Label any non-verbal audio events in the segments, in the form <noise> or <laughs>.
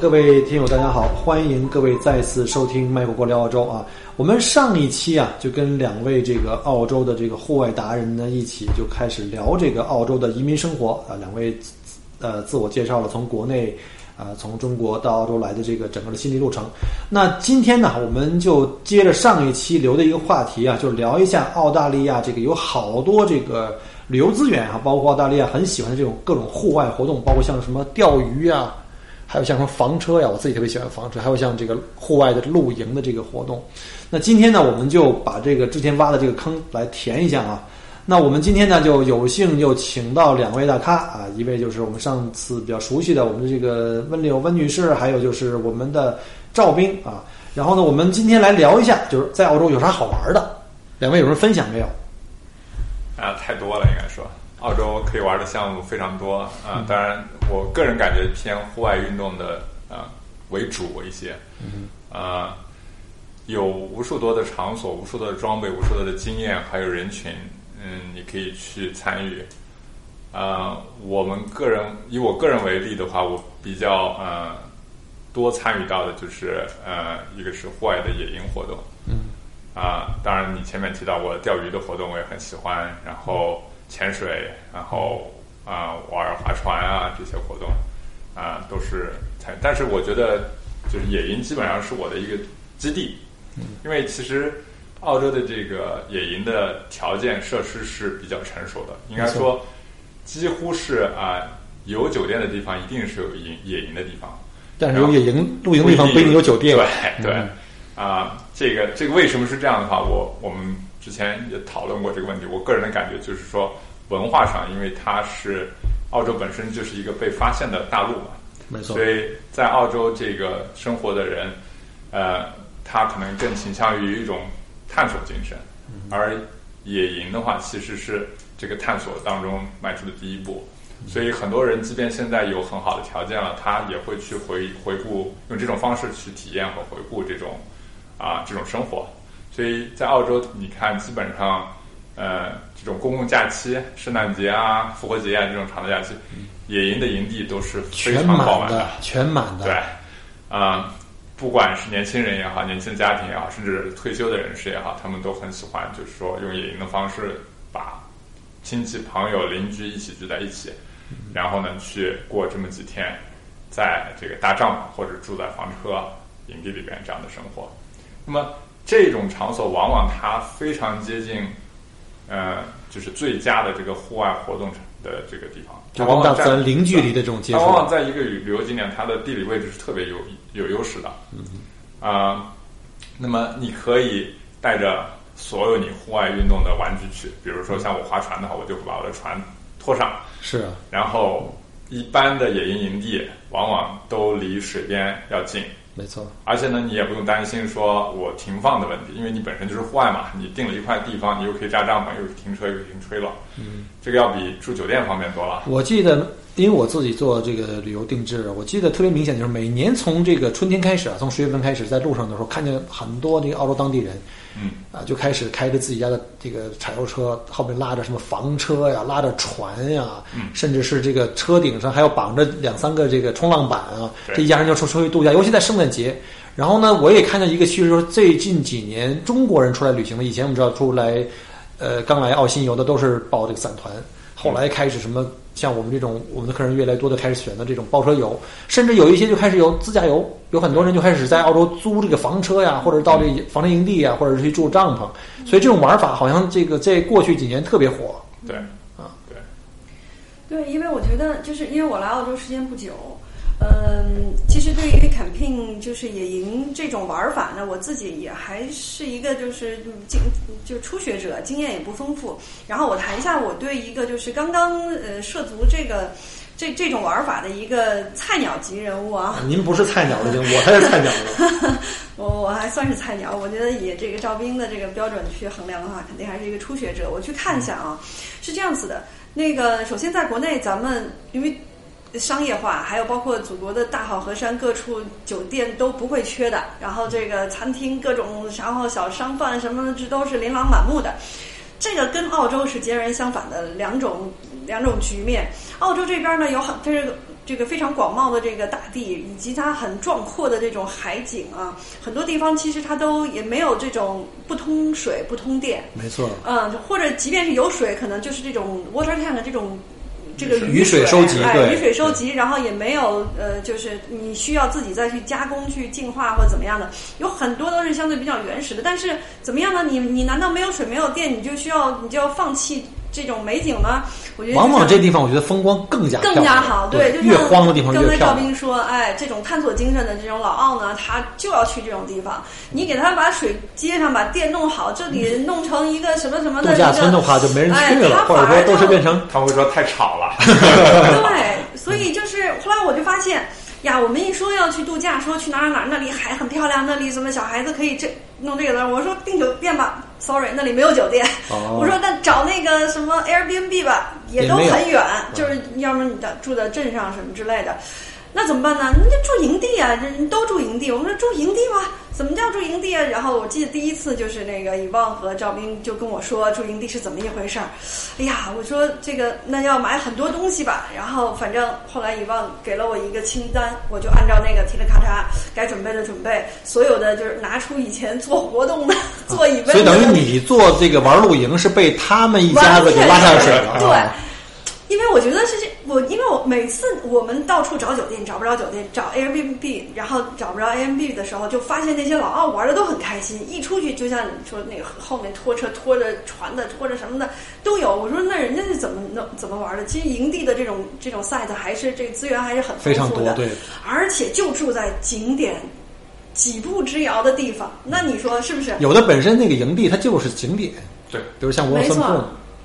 各位听友，大家好，欢迎各位再次收听麦克国聊澳洲啊。我们上一期啊，就跟两位这个澳洲的这个户外达人呢一起就开始聊这个澳洲的移民生活啊。两位呃自我介绍了从国内啊从中国到澳洲来的这个整个的心理路程。那今天呢，我们就接着上一期留的一个话题啊，就聊一下澳大利亚这个有好多这个旅游资源啊，包括澳大利亚很喜欢的这种各种户外活动，包括像什么钓鱼啊。还有像什么房车呀，我自己特别喜欢房车。还有像这个户外的露营的这个活动。那今天呢，我们就把这个之前挖的这个坑来填一下啊。那我们今天呢，就有幸又请到两位大咖啊，一位就是我们上次比较熟悉的我们的这个温柳温女士，还有就是我们的赵斌啊。然后呢，我们今天来聊一下，就是在澳洲有啥好玩的？两位有什么分享没有？啊，太多了，应该说。澳洲可以玩的项目非常多啊，当然，我个人感觉偏户外运动的啊为主一些，嗯啊，有无数多的场所、无数多的装备、无数多的经验，还有人群，嗯，你可以去参与。啊，我们个人以我个人为例的话，我比较呃多参与到的就是呃，一个是户外的野营活动，嗯，啊，当然你前面提到过钓鱼的活动，我也很喜欢，然后。潜水，然后啊玩划船啊这些活动，啊都是参。但是我觉得就是野营基本上是我的一个基地，因为其实澳洲的这个野营的条件设施是比较成熟的，应该说几乎是啊有酒店的地方一定是有营野营的地方，但是有野营露营地方不一定有酒店。对对啊，这个这个为什么是这样的话，我我们。之前也讨论过这个问题，我个人的感觉就是说，文化上，因为它是澳洲本身就是一个被发现的大陆嘛，没错，所以在澳洲这个生活的人，呃，他可能更倾向于一种探索精神，而野营的话，其实是这个探索当中迈出的第一步，所以很多人即便现在有很好的条件了，他也会去回回顾，用这种方式去体验和回顾这种啊这种生活。所以在澳洲，你看，基本上，呃，这种公共假期，圣诞节啊、复活节啊这种长的假期，野营的营地都是非常爆满的，全满的。对，啊，不管是年轻人也好，年轻家庭也好，甚至退休的人士也好，他们都很喜欢，就是说用野营的方式，把亲戚、朋友、邻居一起聚在一起，然后呢，去过这么几天，在这个搭帐篷或者住在房车营地里边这样的生活。那么。这种场所往往它非常接近，呃，就是最佳的这个户外活动的这个地方。就往往在零距离的这种接触。往往在一个旅旅游景点，它的地理位置是特别有有优势的。嗯。啊，那么你可以带着所有你户外运动的玩具去，比如说像我划船的话，我就会把我的船拖上。是。然后，一般的野营营地往往都离水边要近。没错，而且呢，你也不用担心说我停放的问题，因为你本身就是户外嘛，你定了一块地方，你又可以扎帐篷，又可以停车，又可以停吹了，嗯，这个要比住酒店方便多了。我记得，因为我自己做这个旅游定制，我记得特别明显，就是每年从这个春天开始啊，从十月份开始，在路上的时候，看见很多这个澳洲当地人。嗯啊，就开始开着自己家的这个柴油车，后面拉着什么房车呀，拉着船呀，嗯，甚至是这个车顶上还要绑着两三个这个冲浪板啊，这一家人就出出去度假，尤其在圣诞节。然后呢，我也看到一个趋势，说最近几年中国人出来旅行了，以前我们知道出来，呃，刚来澳新游的都是报这个散团，后来开始什么。像我们这种，我们的客人越来越多的开始选择这种包车游，甚至有一些就开始有自驾游，有很多人就开始在澳洲租这个房车呀，或者到这房车营地啊，或者是去住帐篷。所以这种玩法好像这个在过去几年特别火。对，啊，对，对，因为我觉得就是因为我来澳洲时间不久，嗯，其实对于 camping 就是野营这种玩法呢，我自己也还是一个就是经就初学者，经验也不丰富。然后我谈一下我对一个就是刚刚呃涉足这个这这种玩法的一个菜鸟级人物啊。您不是菜鸟了，我才是菜鸟了。<laughs> 我我还算是菜鸟，我觉得以这个赵斌的这个标准去衡量的话，肯定还是一个初学者。我去看一下啊，是这样子的。那个首先在国内，咱们因为。商业化，还有包括祖国的大好河山，各处酒店都不会缺的。然后这个餐厅各种，然后小商贩什么的，这都是琳琅满目的。这个跟澳洲是截然相反的两种两种局面。澳洲这边呢，有很这个这个非常广袤的这个大地，以及它很壮阔的这种海景啊，很多地方其实它都也没有这种不通水不通电。没错。嗯，或者即便是有水，可能就是这种 water tank 这种。这个雨水收集，哎，雨水收集，然后也没有呃，就是你需要自己再去加工、去净化或者怎么样的，有很多都是相对比较原始的。但是怎么样呢？你你难道没有水、没有电，你就需要你就要放弃？这种美景呢，我觉得往往这地方，我觉得风光更加更加好。对，就越荒的地方越漂亮。刚才赵斌说，哎，这种探索精神的这种老奥呢，他就要去这种地方。你给他把水接上，把电弄好，这里弄成一个什么什么的度假村的话，就没人去了，或者说都是变成他会说太吵了。<laughs> <laughs> 对，所以就是后来我就发现。呀，我们一说要去度假，说去哪儿哪儿，那里海很漂亮，那里什么小孩子可以这弄这个的。我说订酒店吧，sorry，那里没有酒店。<laughs> 我说那找那个什么 Airbnb 吧，也都很远，就是要么你的住在镇上什么之类的。那怎么办呢？人家住营地啊，人都住营地。我们说住营地吧，怎么叫住营地啊？然后我记得第一次就是那个以旺和赵斌就跟我说住营地是怎么一回事儿。哎呀，我说这个那要买很多东西吧。然后反正后来以旺给了我一个清单，我就按照那个提了咔嚓该准备的准备，所有的就是拿出以前做活动的做一。所以等于你做这个玩露营是被他们一家子给拉下水了。对。因为我觉得是这，我因为我每次我们到处找酒店找不着酒店，找 Airbnb，然后找不着 Airbnb 的时候，就发现那些老奥玩的都很开心，一出去就像你说那个后面拖车拖着船的拖着什么的都有。我说那人家是怎么弄怎么玩的？其实营地的这种这种 site 还是这个资源还是很非常多，对，而且就住在景点几步之遥的地方。那你说是不是？有的本身那个营地它就是景点，对，比如像沃森库，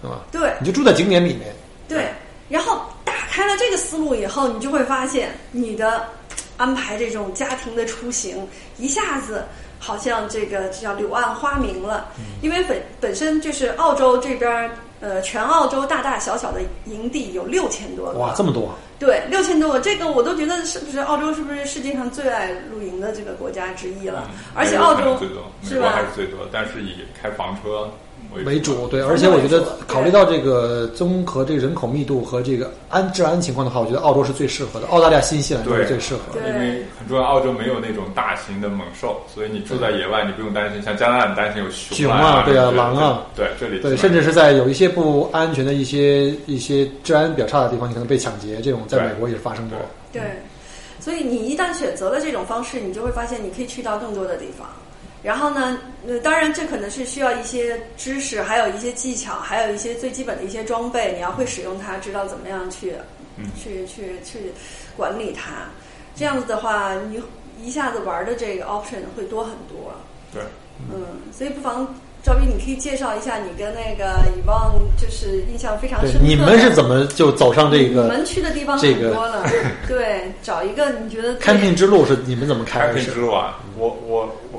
对吧？对，你就住在景点里面。对，然后打开了这个思路以后，你就会发现你的安排这种家庭的出行，一下子好像这个叫柳暗花明了。因为本本身就是澳洲这边，呃，全澳洲大大小小的营地有六千多个。哇，这么多！对，六千多个，这个我都觉得是不是澳洲是不是世界上最爱露营的这个国家之一了？而且澳洲是吧？还是最多，但是以开房车。为主对，而且我觉得考虑到这个综合这个人口密度和这个安治安情况的话，我觉得澳洲是最适合的。澳大利亚、新西兰都是最适合的，因为很重要，澳洲没有那种大型的猛兽，所以你住在野外，你不用担心。像加拿大，你担心有熊啊，对啊，狼啊，对这里对，甚至是在有一些不安全的一些一些治安比较差的地方，你可能被抢劫，这种在美国也是发生过。对，所以你一旦选择了这种方式，你就会发现你可以去到更多的地方。然后呢？呃，当然，这可能是需要一些知识，还有一些技巧，还有一些最基本的一些装备。你要会使用它，知道怎么样去，去去去管理它。这样子的话，你一下子玩的这个 option 会多很多。对，嗯，所以不妨赵斌，你可以介绍一下你跟那个以望，就是印象非常深刻。你们是怎么就走上这个？你们去的地方很多了，<laughs> 对，找一个你觉得。开辟之路是你们怎么开？开辟之路啊，我我我。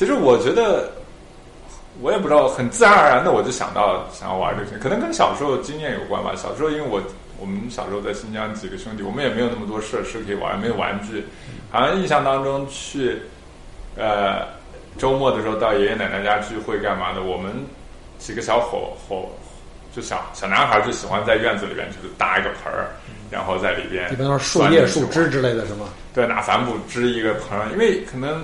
其实我觉得，我也不知道，很自然而然的我就想到想要玩这个，可能跟小时候经验有关吧。小时候因为我我们小时候在新疆几个兄弟，我们也没有那么多设施可以玩，没有玩具。好像印象当中去，呃，周末的时候到爷爷奶奶家聚会干嘛的，我们几个小伙伙就小小男孩就喜欢在院子里边就是搭一个盆儿，然后在里边一般都是树叶、树枝之类的是吗？对，拿帆布支一个盆儿，因为可能。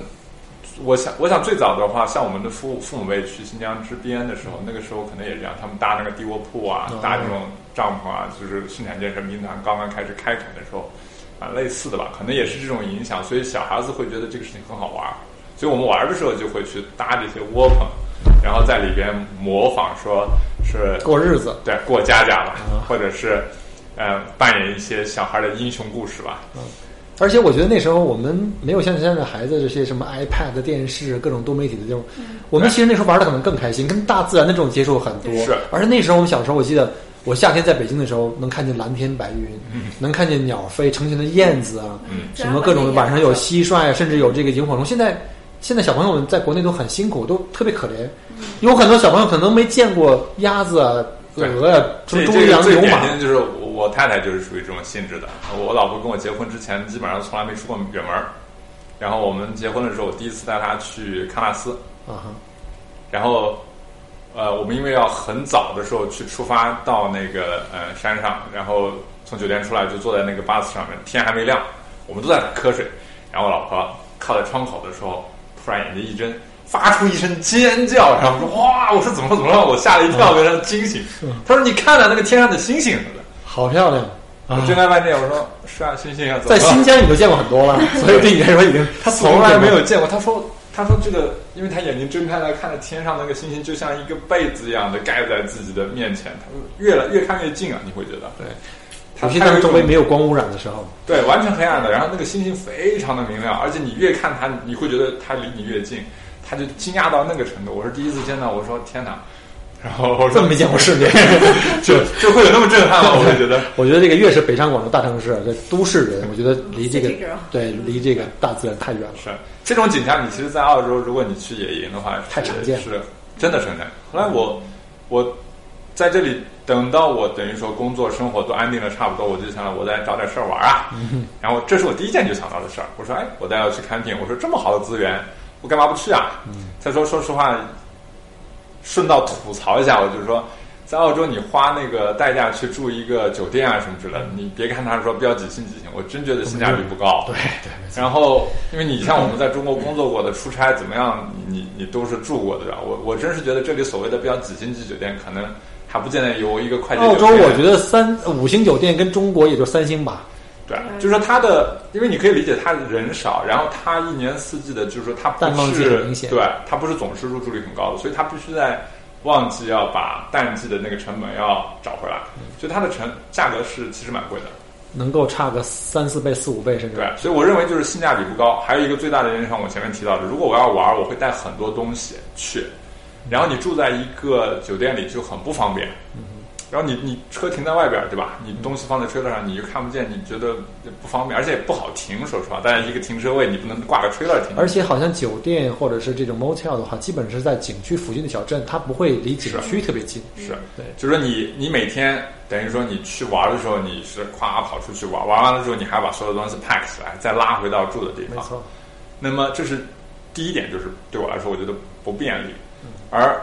我想，我想最早的话，像我们的父父母辈去新疆支边的时候，那个时候可能也这样，他们搭那个地卧铺啊，搭这种帐篷啊，就是生产建设兵团刚刚开始开垦的时候，啊，类似的吧，可能也是这种影响，所以小孩子会觉得这个事情很好玩，所以我们玩的时候就会去搭这些窝棚，然后在里边模仿说是过日子，对，过家家吧，或者是呃扮演一些小孩的英雄故事吧。而且我觉得那时候我们没有像现在孩子这些什么 iPad、电视、各种多媒体的这种，我们其实那时候玩的可能更开心，跟大自然的这种接触很多。是。而且那时候我们小时候，我记得我夏天在北京的时候，能看见蓝天白云，能看见鸟飞，成群的燕子啊，嗯。什么各种晚上有蟋蟀啊，甚至有这个萤火虫。现在现在小朋友们在国内都很辛苦，都特别可怜，有很多小朋友可能没见过鸭子啊、对鹅呀、这这最典型。的就是我我太太就是属于这种性质的。我老婆跟我结婚之前，基本上从来没出过远门儿。然后我们结婚的时候，我第一次带她去喀纳斯，嗯哼，然后呃，我们因为要很早的时候去出发到那个呃山上，然后从酒店出来就坐在那个巴士上面，天还没亮，我们都在打瞌睡。然后我老婆靠在窗口的时候，突然眼睛一睁，发出一声尖叫，然后说：“哇！”我说：“怎么了怎么了？”我吓了一跳，被他惊醒。他说：“你看了那个天上的星星？”好漂亮啊！我睁开半天，我说：“是啊，星星啊，怎么在新疆你都见过很多了，所以对你来说已经他从来没有见过。他说：“他说这个，因为他眼睛睁开来看着天上那个星星，就像一个被子一样的盖在自己的面前。他说越来越看越近啊，你会觉得对。他尤其当周围没有有光污染的时候，对完全黑暗的，然后那个星星非常的明亮，而且你越看它，你会觉得它离你越近，他就惊讶到那个程度。我是第一次见到，我说天哪！然后我说这么没见过世面。<laughs> 就就会有那么震撼吗？我会觉得。<laughs> 我觉得这个越是北上广的大城市，这都市人，我觉得离这个 <laughs> 对离这个大自然太远了。是这种景象，你其实，在澳洲，如果你去野营的话，太常见了是真的常见。后来我我在这里等到我等于说工作生活都安定了差不多，我就想我再找点事儿玩啊。然后这是我第一件就想到的事儿。我说，哎，我再要去看病，我说这么好的资源，我干嘛不去啊？再说，说实话，顺道吐槽一下，我就是说。在澳洲，你花那个代价去住一个酒店啊什么之类的，你别看他说标几星几星，我真觉得性价比不高。对对。然后，因为你像我们在中国工作过的，出差怎么样，你你你都是住过的？我我真是觉得这里所谓的标几星级酒店，可能还不见得有一个快捷澳洲。我觉得三五星酒店跟中国也就三星吧。对，就是说它的，因为你可以理解它人少，然后它一年四季的，就是说它不淡旺季是很明显。对，它不是总是入住率很高的，所以它必须在旺季要把淡季的那个成本要找回来，所以它的成价格是其实蛮贵的。能够差个三四倍、四五倍，甚至。对，所以我认为就是性价比不高。还有一个最大的原因，像我前面提到的，如果我要玩，我会带很多东西去，然后你住在一个酒店里就很不方便。然后你你车停在外边，对吧？你东西放在车车上，你就看不见，你觉得不方便，而且也不好停。说实话，但是一个停车位你不能挂个 trailer 停。而且好像酒店或者是这种 motel 的话，基本是在景区附近的小镇，它不会离景区特别近。是，对，就是说你你每天等于说你去玩的时候，你是咵跑出去玩，玩完了之后你还把所有东西 pack 起来，再拉回到住的地方。没错。那么这是第一点，就是对我来说，我觉得不便利。而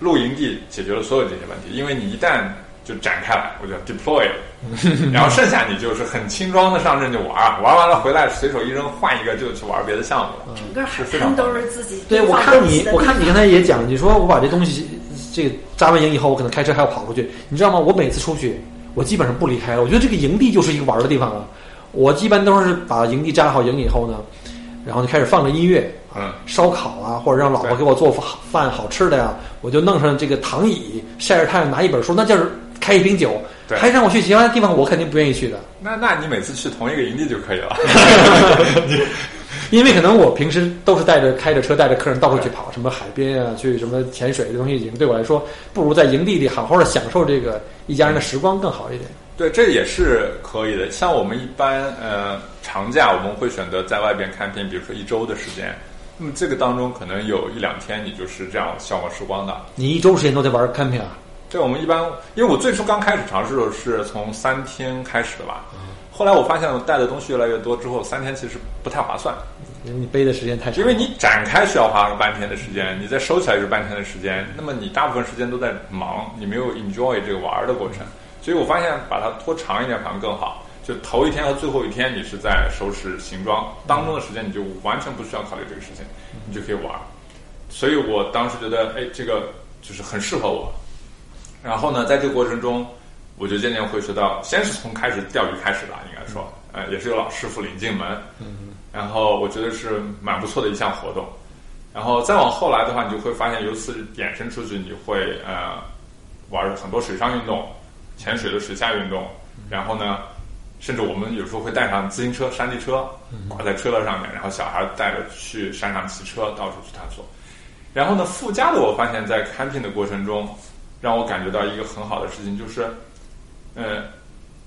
露营地解决了所有这些问题，因为你一旦就展开来，我就 deploy 了，<laughs> 然后剩下你就是很轻装的上阵就玩啊，玩完了回来随手一扔，换一个就去玩别的项目了。整个海滩都是自己对，我看你我看你刚才也讲，你说我把这东西这个扎完营以后，我可能开车还要跑出去，你知道吗？我每次出去，我基本上不离开了。我觉得这个营地就是一个玩的地方啊。我一般都是把营地扎好营以后呢，然后就开始放着音乐，嗯，烧烤啊，或者让老婆给我做饭饭好吃的呀，我就弄上这个躺椅，晒着太阳，拿一本书，那就是开一瓶酒，对还让我去其他地方，我肯定不愿意去的。那那你每次去同一个营地就可以了。<laughs> 因为可能我平时都是带着开着车带着客人到处去跑，什么海边啊，去什么潜水这东西，已经对我来说，不如在营地里好好的享受这个一家人的时光更好一点。对，这也是可以的。像我们一般呃长假，我们会选择在外边看片，比如说一周的时间。那么这个当中可能有一两天你就是这样消磨时光的。你一周时间都在玩 camping 啊？对，我们一般，因为我最初刚开始尝试的时候是从三天开始的吧，后来我发现我带的东西越来越多之后，三天其实不太划算，因为你背的时间太长。因为你展开需要花个半天的时间，你再收起来就是半天的时间，那么你大部分时间都在忙，你没有 enjoy 这个玩的过程，所以我发现把它拖长一点反而更好。就头一天和最后一天，你是在收拾行装，当中的时间你就完全不需要考虑这个事情，你就可以玩。所以我当时觉得，哎，这个就是很适合我。然后呢，在这个过程中，我就渐渐会学到，先是从开始钓鱼开始吧，应该说，呃，也是有老师傅领进门，然后我觉得是蛮不错的一项活动。然后再往后来的话，你就会发现，由此衍生出去，你会呃玩很多水上运动，潜水的水下运动，然后呢，甚至我们有时候会带上自行车、山地车，挂在车头上面，然后小孩带着去山上骑车，到处去探索。然后呢，附加的我发现，在 camping 的过程中，让我感觉到一个很好的事情，就是，呃，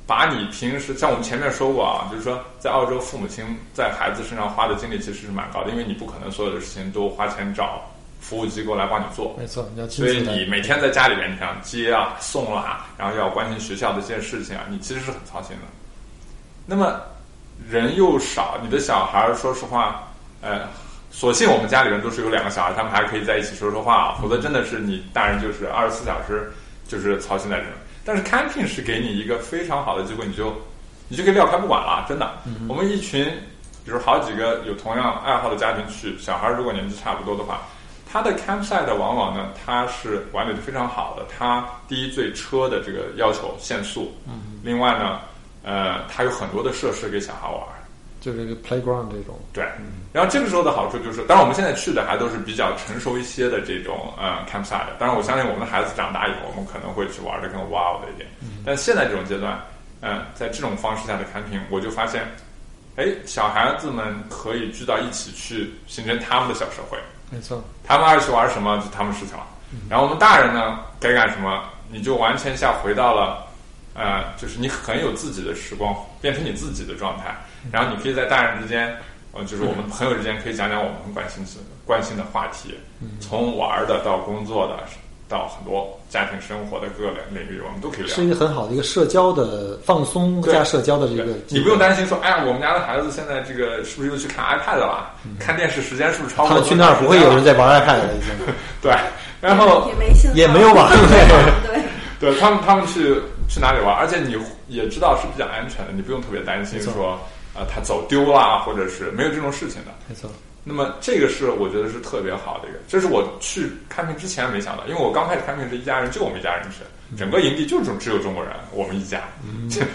把你平时像我们前面说过啊，就是说，在澳洲，父母亲在孩子身上花的精力其实是蛮高的，因为你不可能所有的事情都花钱找服务机构来帮你做。没错，你要亲所以你每天在家里边，你想接啊、送啊、然后要关心学校的这些事情啊，你其实是很操心的。那么人又少，你的小孩儿，说实话，呃，所幸我们家里人都是有两个小孩，他们还可以在一起说说话啊，否则真的是你大人就是二十四小时就是操心在这儿。但是 camping 是给你一个非常好的机会，你就你就可以撂开不管了，真的。我们一群，比如好几个有同样爱好的家庭去，小孩儿如果年纪差不多的话，他的 campsite 往往呢，它是管理的非常好的。它第一对车的这个要求限速，另外呢，呃，它有很多的设施给小孩玩儿。就是一个 playground 这种，对，然后这个时候的好处就是，当然我们现在去的还都是比较成熟一些的这种呃 campsite，当然我相信我们的孩子长大以后，我们可能会去玩的更 wild 一点。但现在这种阶段，嗯、在这种方式下的 camping，我就发现，哎，小孩子们可以聚到一起去形成他们的小社会，没错，他们爱去玩什么就他们事情了。然后我们大人呢，该干什么，你就完全像回到了，呃，就是你很有自己的时光，变成你自己的状态。然后你可以在大人之间，呃，就是我们朋友之间可以讲讲我们很关心的关心的话题，从玩的到工作的，到很多家庭生活的各个领域，我们都可以聊是。一个很好的一个社交的放松对加社交的这个你不用担心说，哎呀，我们家的孩子现在这个是不是又去看 iPad 了？看电视时间是不是超过？他们去那儿不会有人在玩 iPad 了，已经 <laughs> 对，然后也没也没有网对，对他们，他们去去哪里玩，而且你也知道是比较安全的，你不用特别担心说，呃，他走丢啦，或者是没有这种事情的。没错，那么这个是我觉得是特别好的一个，这是我去看病之前没想到，因为我刚开始看病是一家人，就我们一家人去，整个营地就只只有中国人，我们一家。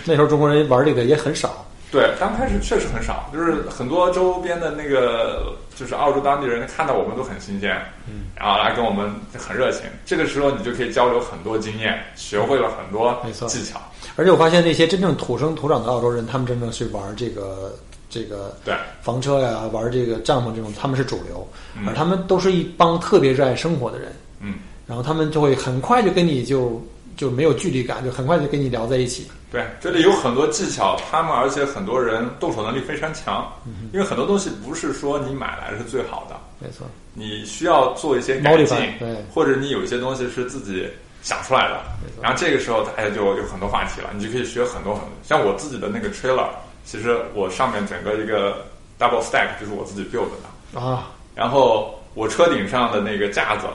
那时候中国人玩这个也很少，对，刚开始确实很少，就是很多周边的那个，就是澳洲当地人看到我们都很新鲜，嗯，然后来跟我们很热情。这个时候你就可以交流很多经验，学会了很多没错。技巧。而且我发现那些真正土生土长的澳洲人，他们真正去玩这个这个对，房车呀，玩这个帐篷这种，他们是主流，嗯。而他们都是一帮特别热爱生活的人，嗯，然后他们就会很快就跟你就就没有距离感，就很快就跟你聊在一起。对，这里有很多技巧，他们而且很多人动手能力非常强，因为很多东西不是说你买来是最好的，没错，你需要做一些改进对，或者你有一些东西是自己想出来的。然后这个时候大家就有很多话题了，你就可以学很多很多。像我自己的那个 trailer，其实我上面整个一个 double stack 就是我自己 build 的，啊，然后我车顶上的那个架子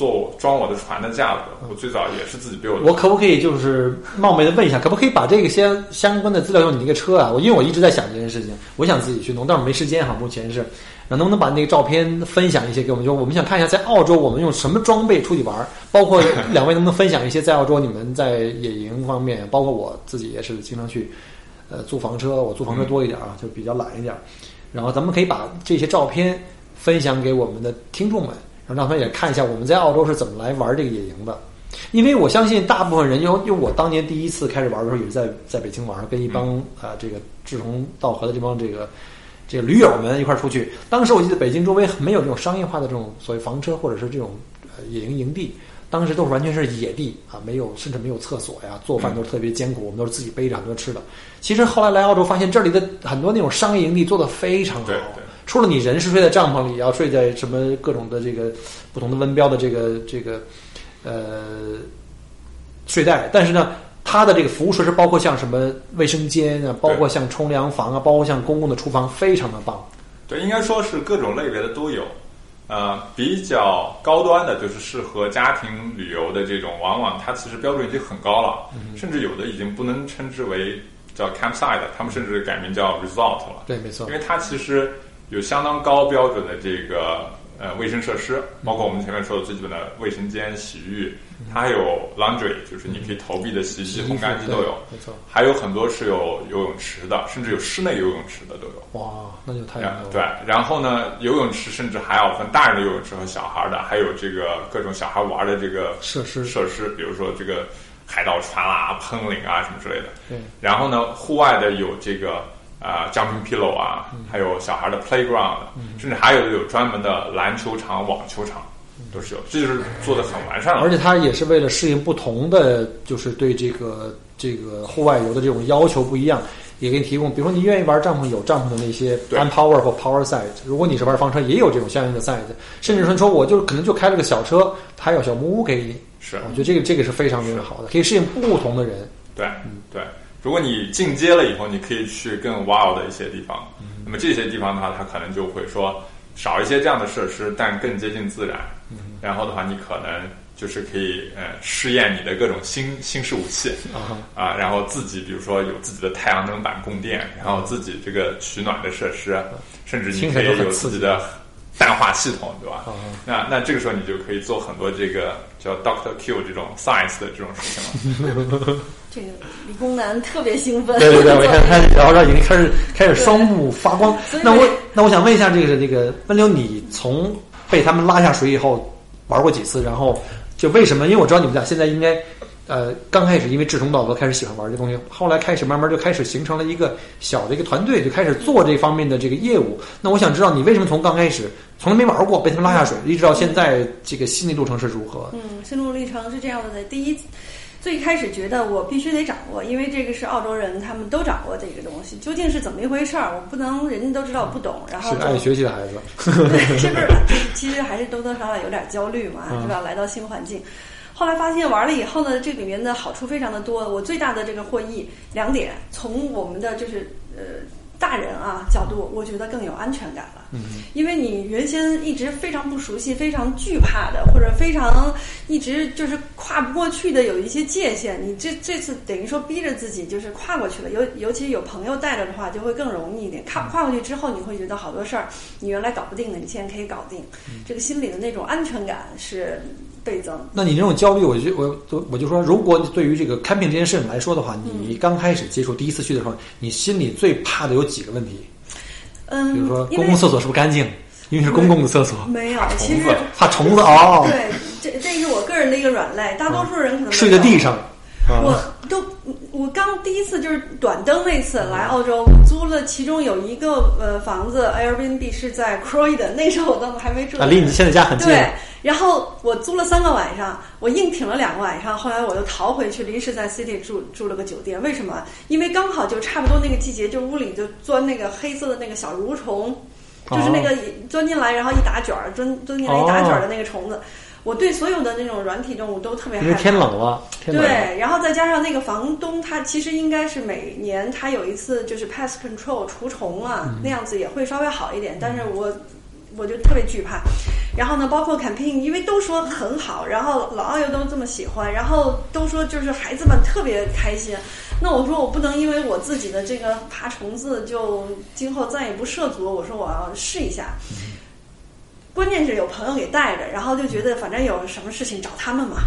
做装我的船的架子，我最早也是自己 build 的。我可不可以就是冒昧的问一下，可不可以把这个相相关的资料用你那个车啊？我因为我一直在想这件事情，我想自己去弄，但是没时间哈，目前是。然后能不能把那个照片分享一些给我们？就我们想看一下，在澳洲我们用什么装备出去玩儿，包括两位能不能分享一些在澳洲你们在野营方面，包括我自己也是经常去，呃，租房车，我租房车多一点啊，就比较懒一点儿。然后咱们可以把这些照片分享给我们的听众们，让他们也看一下我们在澳洲是怎么来玩这个野营的。因为我相信大部分人，因为因为我当年第一次开始玩的时候，也是在在北京玩，跟一帮啊、这个志同道合的这帮这个这个驴友们一块出去。当时我记得北京周围没有这种商业化的这种所谓房车或者是这种呃野营营地，当时都是完全是野地啊，没有甚至没有厕所呀，做饭都是特别艰苦，我们都是自己背着很多吃的。其实后来来澳洲发现，这里的很多那种商业营地做得非常好对。对，除了你人是睡在帐篷里，要睡在什么各种的这个不同的温标的这个这个呃睡袋，但是呢，它的这个服务设施包括像什么卫生间啊，包括像冲凉房啊，包括像公共的厨房，非常的棒。对，应该说是各种类别的都有。呃，比较高端的就是适合家庭旅游的这种，往往它其实标准已经很高了，甚至有的已经不能称之为叫 campsite，他们甚至改名叫 resort 了。对，没错因，为它其实有相当高标准的这个呃卫生设施，包括我们前面说的最基本的卫生间、洗浴，它还有 laundry，就是你可以投币的洗衣机、烘干机都有，没错。还有很多是有游泳池的，甚至有室内游泳池的都有。哇，那就太。对，然后呢，游泳池甚至还要分大人的游泳池和小孩的，还有这个各种小孩玩的这个设施设施，比如说这个海盗船啊、喷淋啊什么之类的。对。然后呢，户外的有这个啊、jumping pillow 啊，还有小孩的 playground，、甚至还有的有专门的篮球场、网球场，都是有。这就是做的很完善了。而且它也是为了适应不同的，就是对这个这个户外游的这种要求不一样，也给你提供，比如说你愿意玩帐篷，有帐篷的那些对 unpower 或 power site；如果你是玩房车，也有这种相应的 site。甚至说，说我就可能就开了个小车，它还有小木屋给你。是我觉得这个这个是非常非常好的，可以适应不同的人。对，对。如果你进阶了以后，你可以去更 wild 的一些地方。那么这些地方的话，它可能就会说少一些这样的设施，但更接近自然。然后的话，你可能就是可以呃试验你的各种新新式武器啊啊，然后自己比如说有自己的太阳能板供电，然后自己这个取暖的设施，甚至你可以有自己的氮化系统，对吧？啊那那这个时候你就可以做很多这个叫 Doctor Q 这种 science 的这种事情了。<laughs> 这个理工男特别兴奋。对对对，<laughs> 我看他聊着已经开始开始双目发光。那我那我想问一下，这个这个温流，你从被他们拉下水以后玩过几次？然后就为什么？因为我知道你们俩现在应该呃刚开始因为志同道合开始喜欢玩这东西，后来开始慢慢就开始形成了一个小的一个团队，就开始做这方面的这个业务。那我想知道你为什么从刚开始从来没玩过被他们拉下水，一直到现在这个心理路程是如何？嗯，心路历程是这样的：第一，最开始觉得我必须得掌握，因为这个是澳洲人，他们都掌握这个东西，究竟是怎么一回事儿，我不能人家都知道我不懂，然后是个爱学习的孩子。对，<laughs> 是不是？<laughs> 其实还是多多少少有点焦虑嘛，嗯是吧？来到新环境，后来发现玩了以后呢，这里面的好处非常的多。我最大的这个获益两点，从我们的就是呃大人啊角度，我觉得更有安全感了。嗯，因为你原先一直非常不熟悉、非常惧怕的，或者非常一直就是跨不过去的有一些界限，你这这次等于说逼着自己就是跨过去了。尤尤其有朋友带着的话，就会更容易一点。跨跨过去之后，你会觉得好多事儿你原来搞不定的，你现在可以搞定。这个心里的那种安全感是倍增。那你这种焦虑，我就我我我就说，如果对于这个 camping 这件事情来说的话，你刚开始接触第一次去的时候，你心里最怕的有几个问题？嗯，比如说公共厕所是不是干净？因为是公共的厕所，没有，虫其实子怕虫子哦，对，这这是我个人的一个软肋，大多数人可能睡在地上。我啊，都我刚第一次就是短灯那次来澳洲，我租了其中有一个呃房子 Airbnb 是在 Croydon，<laughs> 那时候我都还没住啊，离你现在家很近。对，然后我租了三个晚上，我硬挺了两个晚上，后来我又逃回去，临时在 City 住住了个酒店。为什么？因为刚好就差不多那个季节，就屋里就钻那个黑色的那个小蠕虫，就是那个钻进来然后一打卷儿，钻钻进来一打卷儿的那个虫子。我对所有的那种软体动物都特别害怕。因为天冷了，天冷了。对，然后再加上那个房东，他其实应该是每年他有一次就是 pest control 除虫啊，嗯那样子也会稍微好一点。但是我我就特别惧怕。然后呢，包括 camping，因为都说很好，然后老二又都这么喜欢，然后都说就是孩子们特别开心。那我说我不能因为我自己的这个爬虫子，就今后再也不涉足。我说我要试一下。关键是有朋友给带着，然后就觉得反正有什么事情找他们嘛，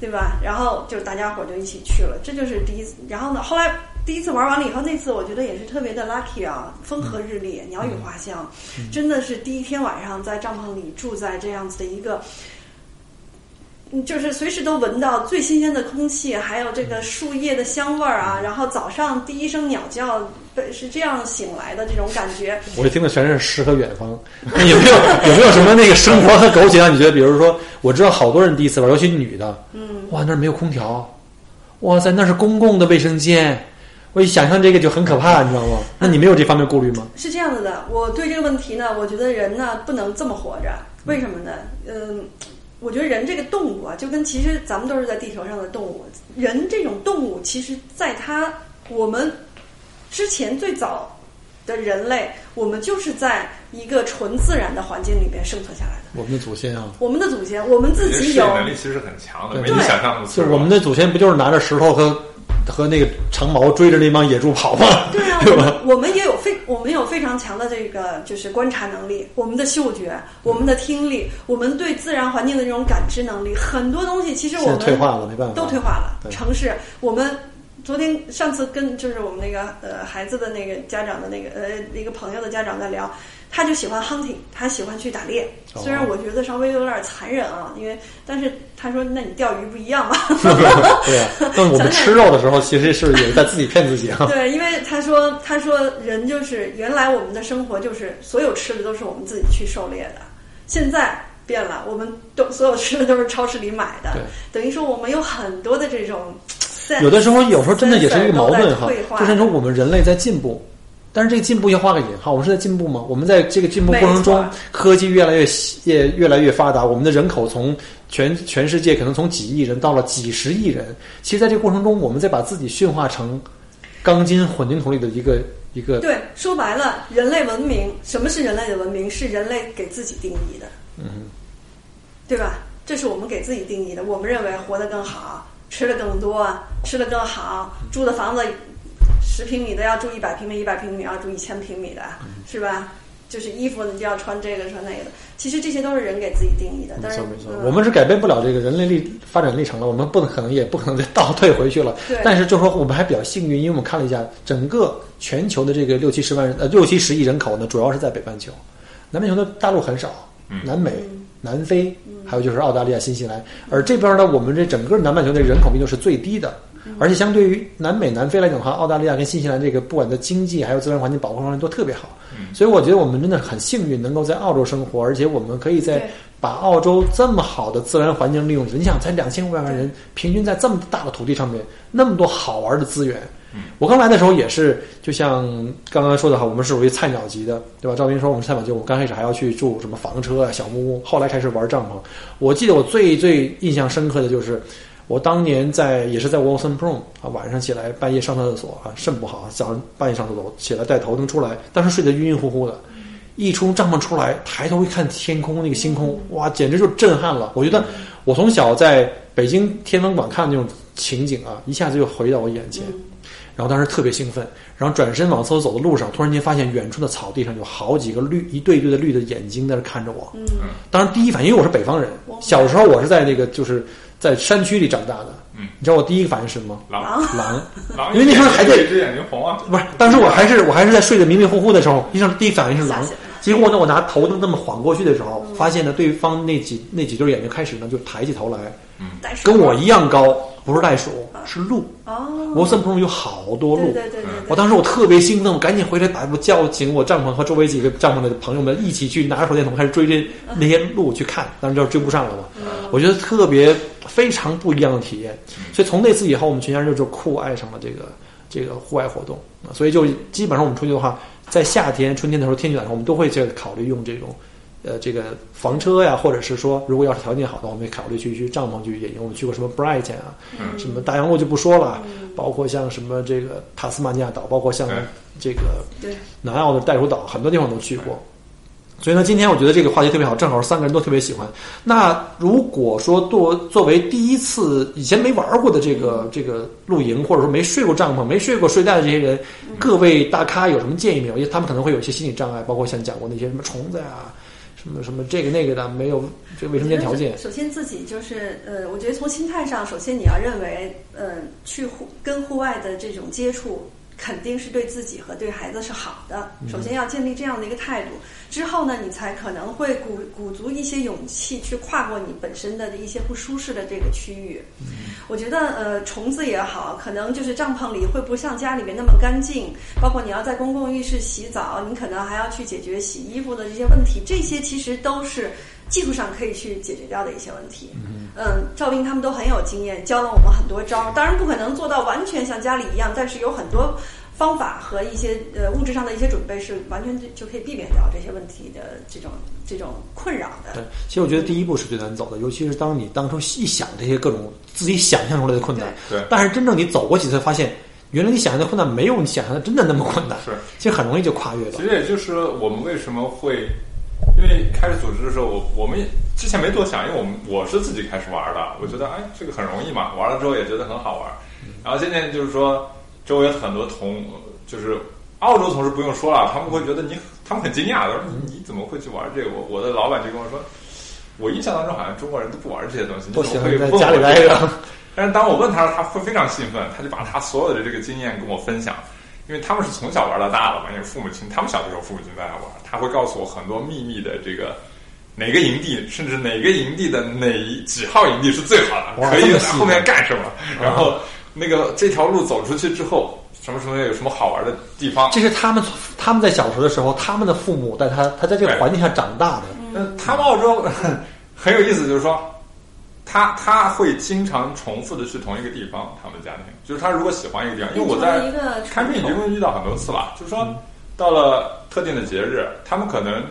对吧？然后就大家伙就一起去了，这就是第一次。然后呢，后来第一次玩完了以后，那次我觉得也是特别的 lucky 啊，风和日丽，鸟语花香，真的是第一天晚上在帐篷里住在这样子的一个。嗯，就是随时都闻到最新鲜的空气，还有这个树叶的香味儿啊。然后早上第一声鸟叫，是这样醒来的这种感觉。我一听的全是诗和远方。<laughs> 那有没有有没有什么那个生活和苟且让你觉得，比如说，我知道好多人第一次玩，尤其女的，嗯，哇，那儿没有空调，哇塞，那是公共的卫生间，我一想象这个就很可怕，你知道吗？那你没有这方面顾虑吗？是这样子的，我对这个问题呢，我觉得人呢不能这么活着，为什么呢？嗯，我觉得人这个动物啊，就跟其实咱们都是在地球上的动物，人这种动物，其实在它我们之前最早的人类，我们就是在一个纯自然的环境里边生存下来的。我们的祖先啊，我们的祖先，我们自己有能力其实很强的，对没你想象那么就脆弱。我们的祖先不就是拿着石头和和那个长毛追着那帮野猪跑吗？<laughs> 对啊，对吧我们我们也有非我们有非常强的这个就是观察能力，我们的嗅觉，我们的听力，我们对自然环境的这种感知能力，很多东西其实我们退化了，没办法，都退化了。城市，我们昨天上次跟就是我们那个呃孩子的那个家长的那个呃一个朋友的家长在聊，他就喜欢 hunting，他喜欢去打猎。哦虽然我觉得稍微有点残忍啊，因为但是他说那你钓鱼不一样嘛。<laughs> 对啊，但是我们吃肉的时候，其实是也在自己骗自己啊。<laughs> 对，因为他说他说人就是原来我们的生活就是所有吃的都是我们自己去狩猎的，现在变了，我们都所有吃的都是超市里买的对，等于说我们有很多的这种。有的时候，有时候真的也是一个矛盾哈就是说我们人类在进步，但是这个进步要画个引号，我们是在进步吗？我们在这个进步过程中，科技越来越越越来越发达，我们的人口从全全世界可能从几亿人到了几十亿人，其实在这个过程中，我们在把自己驯化成钢筋混凝土里的一个一个对，说白了，人类文明，什么是人类的文明？是人类给自己定义的，嗯对吧？这是我们给自己定义的。我们认为活得更好，吃的更多，吃的更好，住的房子十平米的要住一百平米，一百平米要住一千平米的，是吧？就是衣服你就要穿这个穿那个的，其实这些都是人给自己定义的。但是没错没错，嗯我们是改变不了这个人类历发展历程了，我们不可能也不可能再 <laughs> 倒退回去了。对但是就说我们还比较幸运，因为我们看了一下整个全球的这个六七十万人呃六七十亿人口呢，主要是在北半球，南半球的大陆很少，嗯南美、南非，还有就是澳大利亚、新西兰，而这边呢，我们这整个南半球的人口密度是最低的。而且相对于南美、南非来讲的话，澳大利亚跟新西兰这个不管在经济还有自然环境保护方面都特别好，所以我觉得我们真的很幸运能够在澳洲生活，而且我们可以在把澳洲这么好的自然环境利用。你想，才两千五百万人，平均在这么大的土地上面，那么多好玩的资源。我刚来的时候也是，就像刚刚说的哈，我们是属于菜鸟级的，对吧？赵斌说我们是菜鸟级，我刚开始还要去住什么房车啊、小木屋，后来开始玩帐篷。我记得我最最印象深刻的就是，我当年在也是在 Wilson Prom 啊，晚上起来半夜上厕所啊，肾不好，早上半夜上厕所起来带头灯出来，当时睡得晕晕乎乎的。一出帐篷出来，抬头一看天空，那个星空，哇，简直就震撼了。我觉得我从小在北京天文馆看那种情景啊，一下子就回到我眼前，然后当时特别兴奋，然后转身往厕所走的路上，突然间发现远处的草地上有好几个绿一对一对的绿的眼睛在那看着我。嗯，当时第一反应，因为我是北方人，小时候我是在那个就是在山区里长大的。嗯。你知道我第一个反应是什么？狼。狼。狼，因为那时候还在一只眼睛红啊，不是，当时我还是我还是在睡得迷迷糊糊的时候，医生第一反应是狼。结果呢，我拿头灯那么晃过去的时候，发现呢，对方那几那几对眼睛开始呢就抬起头来，嗯。跟我一样高，不是袋鼠，是鹿。哦，罗森普有好多鹿。对对对对对，我当时我特别兴奋，我赶紧回来把，我叫醒我帐篷和周围几个帐篷的朋友们一起去拿着手电筒开始追这那些鹿去看，当然就追不上了嘛。我觉得特别非常不一样的体验，所以从那次以后，我们全家人就酷爱上了这个这个户外活动啊。所以就基本上我们出去的话，在夏天、春天的时候天气暖和，我们都会去考虑用这种。呃，这个房车呀，或者是说，如果要是条件好的话，我们也考虑去去帐篷去野营。我们去过什么 Brighton 啊，嗯什么大洋路就不说了，包括像什么这个塔斯马尼亚岛，包括像这个南澳的袋鼠岛，很多地方都去过。所以呢，今天我觉得这个话题特别好，正好三个人都特别喜欢。那如果说作作为第一次以前没玩过的这个这个露营，或者说没睡过帐篷、没睡过睡袋的这些人，各位大咖有什么建议没有？因为他们可能会有一些心理障碍，包括像讲过那些什么虫子呀、什么什么这个那个的，没有这个卫生间条件。首先自己就是呃，我觉得从心态上，首先你要认为，呃，去户跟户外的这种接触。肯定是对自己和对孩子是好的。首先要建立这样的一个态度，之后呢，你才可能会鼓鼓足一些勇气去跨过你本身的一些不舒适的这个区域。我觉得呃，虫子也好，可能就是帐篷里会不像家里面那么干净，包括你要在公共浴室洗澡，你可能还要去解决洗衣服的这些问题，这些其实都是技术上可以去解决掉的一些问题。嗯，赵斌他们都很有经验，教了我们很多招儿。当然不可能做到完全像家里一样，但是有很多方法和一些呃物质上的一些准备是完全就就可以避免掉这些问题的这种这种困扰的。对，其实我觉得第一步是最难走的，尤其是当你当初一想这些各种自己想象出来的困难，对对但是真正你走过几次，发现原来你想象的困难没有你想象的真的那么困难，是，其实很容易就跨越了其。实也就是我们为什么会，因为开始组织的时候，我我们也之前没多想，因为我们我是自己开始玩的，我觉得哎这个很容易嘛，玩了之后也觉得很好玩。然后渐渐就是说，周围很多同就是澳洲同事不用说了，他们会觉得你他们很惊讶，他说你你怎么会去玩这个？我我的老板就跟我说，我印象当中好像中国人都不玩这些东西，你都喜怎么会欢在家里问我这个待着。但是当我问他，他会非常兴奋，他就把他所有的这个经验跟我分享。因为他们是从小玩到大的嘛，因为父母亲他们小的时候父母亲在那玩，他会告诉我很多秘密的这个哪个营地，甚至哪个营地的哪几号营地是最好的，可以在后面干什么，<laughs> 然后那个这条路走出去之后，什么什么有什么好玩的地方。这是他们他们在小时候的时候，他们的父母带他，他在这个环境下长大的。嗯，他们澳洲 <laughs> 很有意思，就是说，他他会经常重复的去同一个地方，他们家庭，就是他如果喜欢一个地方，因为我在看病已经遇到很多次了，就是说到了特定的节日，他们可能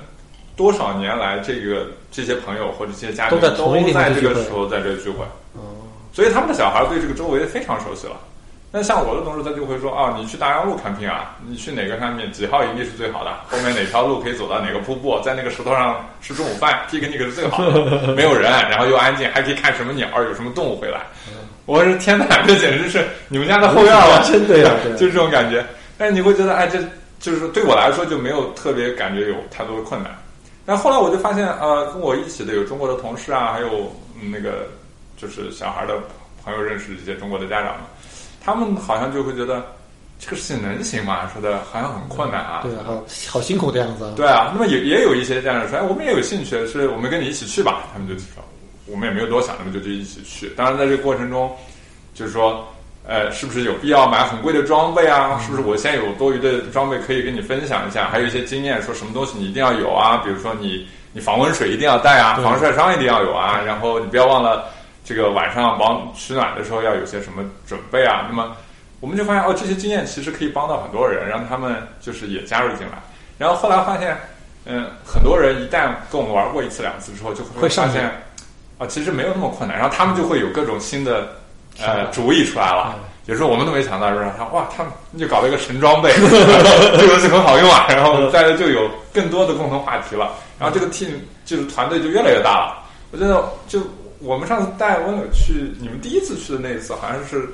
多少年来这个这些朋友或者这些家庭都在同一个地方在去聚会这个时候在这聚会，哦，所以他们的小孩对这个周围非常熟悉了。但像我的同事，他就会说啊，你去大洋路看病啊，你去哪个上面，几号营地是最好的，后面哪条路可以走到哪个瀑布，在那个石头上吃中午饭，<laughs> picnic 是最好的，没有人，然后又安静，还可以看什么鸟，有什么动物回来。我说天哪，这简直是你们家的后院了，<laughs> 真的呀 <laughs> 就是这种感觉。但是你会觉得，哎，这就是对我来说就没有特别感觉有太多的困难。但后来我就发现，呃，跟我一起的有中国的同事啊，还有、嗯、那个就是小孩的朋友认识一些中国的家长们，他们好像就会觉得这个事情能行吗？说的好像很困难啊。对，好好辛苦的样子啊。对啊，那么也也有一些家长说，哎，我们也有兴趣，是我们跟你一起去吧。他们就说，我们也没有多想，那么就就一起去。当然，在这个过程中，就是说，呃，是不是有必要买很贵的装备啊？是不是我现在有多余的装备可以跟你分享一下？还有一些经验，说什么东西你一定要有啊？比如说你你防蚊水一定要带啊，防晒霜一定要有啊，然后你不要忘了这个晚上往取暖的时候要有些什么准备啊。那么我们就发现哦，这些经验其实可以帮到很多人，让他们就是也加入进来。然后后来发现，嗯，很多人一旦跟我们玩过一次两次之后，就会发现啊，其实没有那么困难。然后他们就会有各种新的呃主意出来了嗯。有时候我们都没想到，说他哇，他们就搞了一个神装备，<laughs> 这个东西很好用啊。<laughs> 然后大家就有更多的共同话题了。然后这个 team 就是团队就越来越大了。我觉得就我们上次带温柳去，你们第一次去的那一次，好像是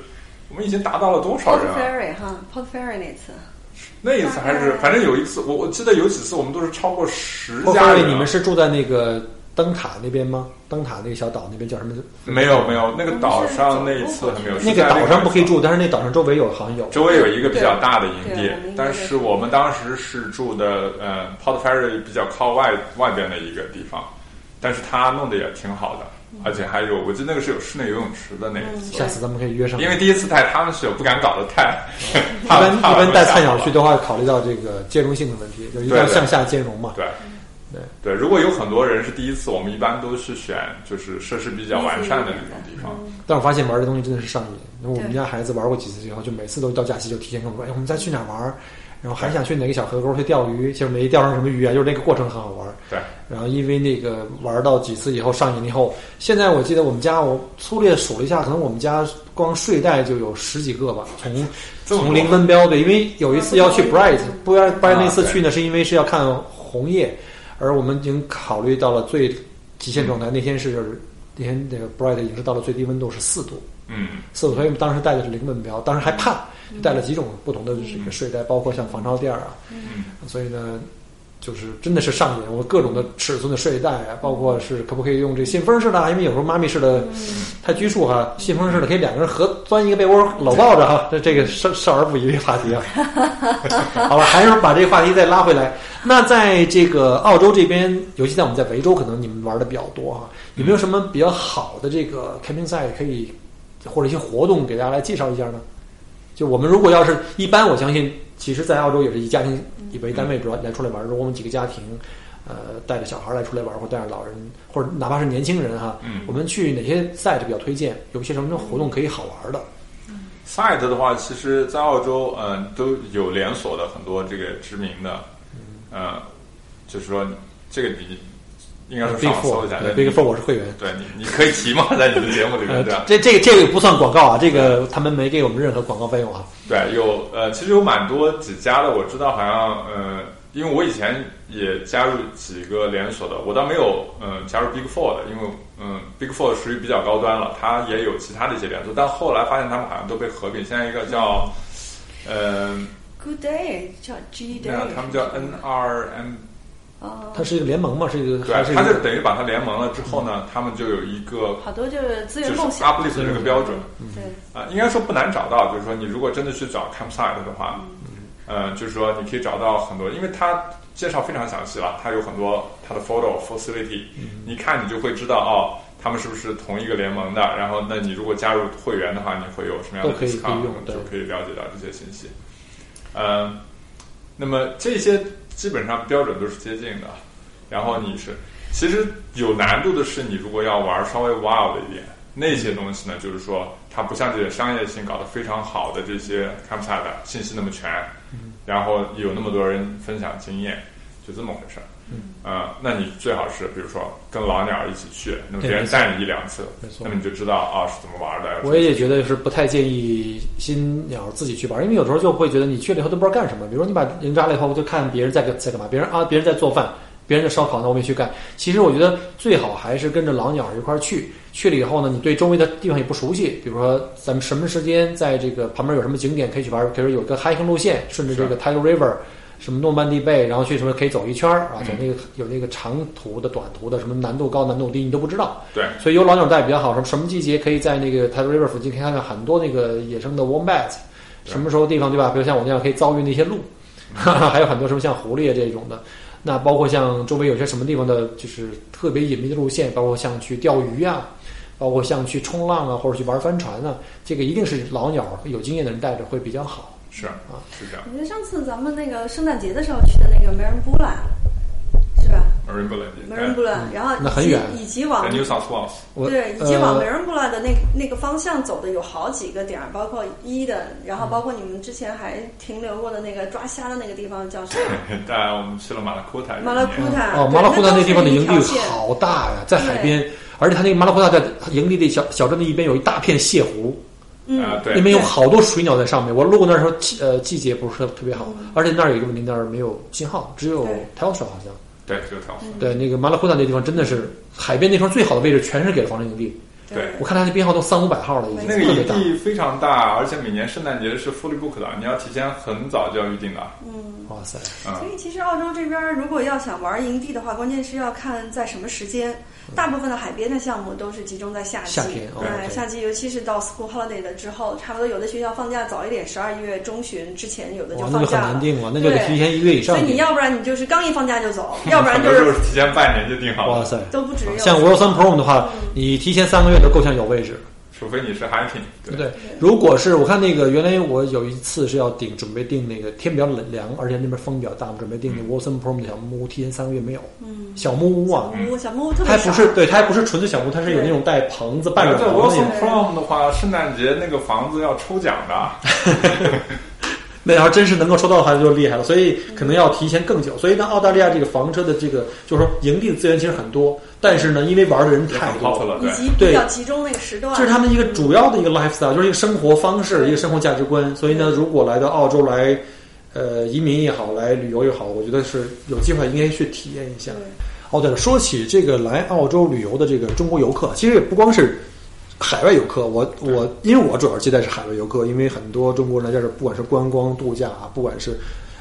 我们已经达到了多少人啊？Ferry 哈，Port Ferry 那次，那一次还是反正有一次，我我记得有几次我们都是超过十家人啊。你们是住在那个灯塔那边吗？灯塔那个小岛那边叫什么？没有没有，那个岛上那一次还没有。那个岛上不可以住。但是那岛上周围有好像有。周围有一个比较大的营地但是我们当时是住的呃 Port Ferry 比较靠外外边的一个地方，但是他弄得也挺好的，而且还有我记得那个是有室内游泳池的那一次，下次咱们可以约上。因为第一次带他们是有不敢搞得太，<laughs> <laughs> 一般一怕般带菜鸟去都会考虑到这个兼容性的问题，就一定要向下兼容嘛。对对对，如果有很多人是第一次，我们一般都是选就是设施比较完善的那种地方。但我发现玩这东西真的是上瘾。因为我们家孩子玩过几次以后，就每次都到假期就提前跟我说：“哎，我们再去哪玩儿？”然后还想去哪个小河沟去钓鱼，其实没钓上什么鱼啊，就是那个过程很好玩。对，然后因为那个玩到几次以后上瘾以后，现在我记得我们家我粗略数了一下，可能我们家光睡袋就有十几个吧，从 <laughs> 从零分标对，因为有一次要去 Bright，不然 Bright 那次去呢是因为是要看红叶，而我们已经考虑到了最极限状态，那天是那天那个 Bright 已经是到了最低温度是四度，嗯，四度，所以当时带的是零温标，当时还怕，就带了几种不同的这个睡袋，包括像防潮垫儿啊，嗯所以呢，就是真的是上瘾，我各种的尺寸的睡袋啊，包括是可不可以用这信封式的啊，因为有时候妈咪式的太拘束哈，信封式的可以两个人合钻一个被窝搂抱着哈，这这个少少儿不宜的话题啊。<laughs> 好了，还是把这个话题再拉回来。那在这个澳洲这边，尤其在我们在维州，可能你们玩的比较多哈，有没有什么比较好的这个 camping site 可以或者一些活动给大家来介绍一下呢？就我们如果要是一般，我相信，其实，在澳洲也是以家庭以为单位主要来出来玩。如果我们几个家庭，呃，带着小孩来出来玩，或带着老人，或者哪怕是年轻人哈，嗯我们去哪些 site 比较推荐？有一些什么活动可以好玩的？site 的话，其实在澳洲，嗯、都有连锁的很多这个知名的，呃，就是说这个你应该是 Big 上搜一下，Four，对，Big Four 我是会员。对你你可以提嘛，在你的节目里面，对吧？这这个这个不算广告啊，这个他们没给我们任何广告费用啊。对，有呃，其实有蛮多几家的，我知道好像呃，因为我以前也加入几个连锁的，我倒没有嗯、呃加入 Big Four 的，因为嗯、Big Four 属于比较高端了，它也有其他的一些连锁，但后来发现他们好像都被合并，现在一个叫嗯、Good Day 叫 G 那 Day，样他们叫 NRM，哦，它是一个联盟嘛，是一个对它就等于把它联盟了之后呢，他们就有一个好多就是资源共享，uplift 的这个标准。对，啊，应该说不难找到，就是说你如果真的去找 campsite 的话，呃，就是说你可以找到很多，因为它介绍非常详细了，它有很多它的 photo facility，你看你就会知道哦，他们是不是同一个联盟的，然后那你如果加入会员的话，你会有什么样的可以 discount，就可以了解到这些信息。嗯，那么这些基本上标准都是接近的，然后你是其实有难度的是，你如果要玩稍微 wild 一点，那些东西呢，就是说它不像这些商业性搞得非常好的这些 campsite 信息那么全，然后有那么多人分享经验，就这么回事儿。嗯，呃，那你最好是比如说跟老鸟一起去，那么别人带你一两次没错，那么你就知道啊是怎么玩的。我也觉得是不太建议新鸟自己去玩，因为有时候就会觉得你去了以后都不知道干什么。比如说你把人抓了以后，就看别人在干在干嘛，别人啊别人在做饭，别人在烧烤，那我们也去干。其实我觉得最好还是跟着老鸟一块儿去，去了以后呢，你对周围的地方也不熟悉，比如说咱们什么时间在这个旁边有什么景点可以去玩，比如有个 hiking 路线，顺着这个 Tiger River。什么诺曼底贝，然后去什么可以走一圈儿啊？走那个有那个长途的、短途的，什么难度高、难度低，你都不知道。对，所以有老鸟带比较好。什么什么季节可以在那个 Tiger River 附近可以看到很多那个野生的 wombat，什么时候地方对吧？比如像我那样可以遭遇那些鹿，<laughs> 还有很多什么像狐狸啊这种的。那包括像周围有些什么地方的，就是特别隐秘的路线，包括像去钓鱼啊，包括像去冲浪啊，或者去玩帆船啊，这个一定是老鸟有经验的人带着会比较好。是啊，是这样。我觉得上次咱们那个圣诞节的时候去的那个梅人布兰，是吧 b u l l 梅人布兰，然后那很远以及往在 New South Wales，对，以及往梅呃人布拉的那那个方向走的有好几个点儿，包括伊的，然后包括你们之前还停留过的那个抓虾的那个地方叫什么？<laughs> 当然我们去了马拉库塔。马拉库塔。哦，马拉库塔那那地方的营地好大呀，在海边，而且它那个马拉库塔在营地的小小镇的一边有一大片泻湖，嗯啊，对那，边有好多水鸟在上面。我路过那儿时候，季呃季节不是特特别好，而且那儿有一个问题，那儿没有信号，只有对 Telstra 好像。对，就条嗯对，那个马拉库纳那地方真的是海边那块最好的位置，全是给了防震营地。对我看他那编号都三五百号了，已经那个。营地非常大，而且每年圣诞节是 fully book 的，你要提前很早就要预定的。嗯。哇塞！嗯所以其实澳洲这边如果要想玩营地的话，关键是要看在什么时间。大部分的海边的项目都是集中在夏季，夏天哦对夏季尤其是到 school holiday 的之后，差不多有的学校放假早一点，十二月中旬之前有的就哇，那就很放假了。难定了，那就得提前一个月以上。所以你要不然你就是刚一放假就走，<laughs> 要不然就是是提前半年就定好了，哇塞！都不止有。像 Wilson Prom 的话，你提前三个月都够呛有位置。除非你是 hiking。对对，如果是我看那个，原来我有一次是要订，准备订那个天比较冷凉，而且那边风比较大，我准备订那 Wilson Prom 的小木屋，提前三个月没有。嗯，小木屋啊，小木屋，小木屋特别。它还不是对，它还不是纯粹小木屋，它是有那种带棚子、半在软棚的那 Wilson 种。Prom 的话，圣诞节那个房子要抽奖的。<laughs> <laughs> <laughs> 那要真是能够收到的话，就厉害了。所以可能要提前更久。所以呢，澳大利亚这个房车的这个，就是说营地的资源其实很多，但是呢，因为玩的人太多了。以及比较集中那个时段。这是他们一个主要的一个 lifestyle，就是一个生活方式，一个生活价值观。所以呢，如果来到澳洲来，呃，移民也好，来旅游也好，我觉得是有机会应该去体验一下。哦，对了，说起这个来澳洲旅游的这个中国游客，其实也不光是海外游客，我我因为我主要接待是海外游客，因为很多中国人来这儿，不管是观光度假啊，不管是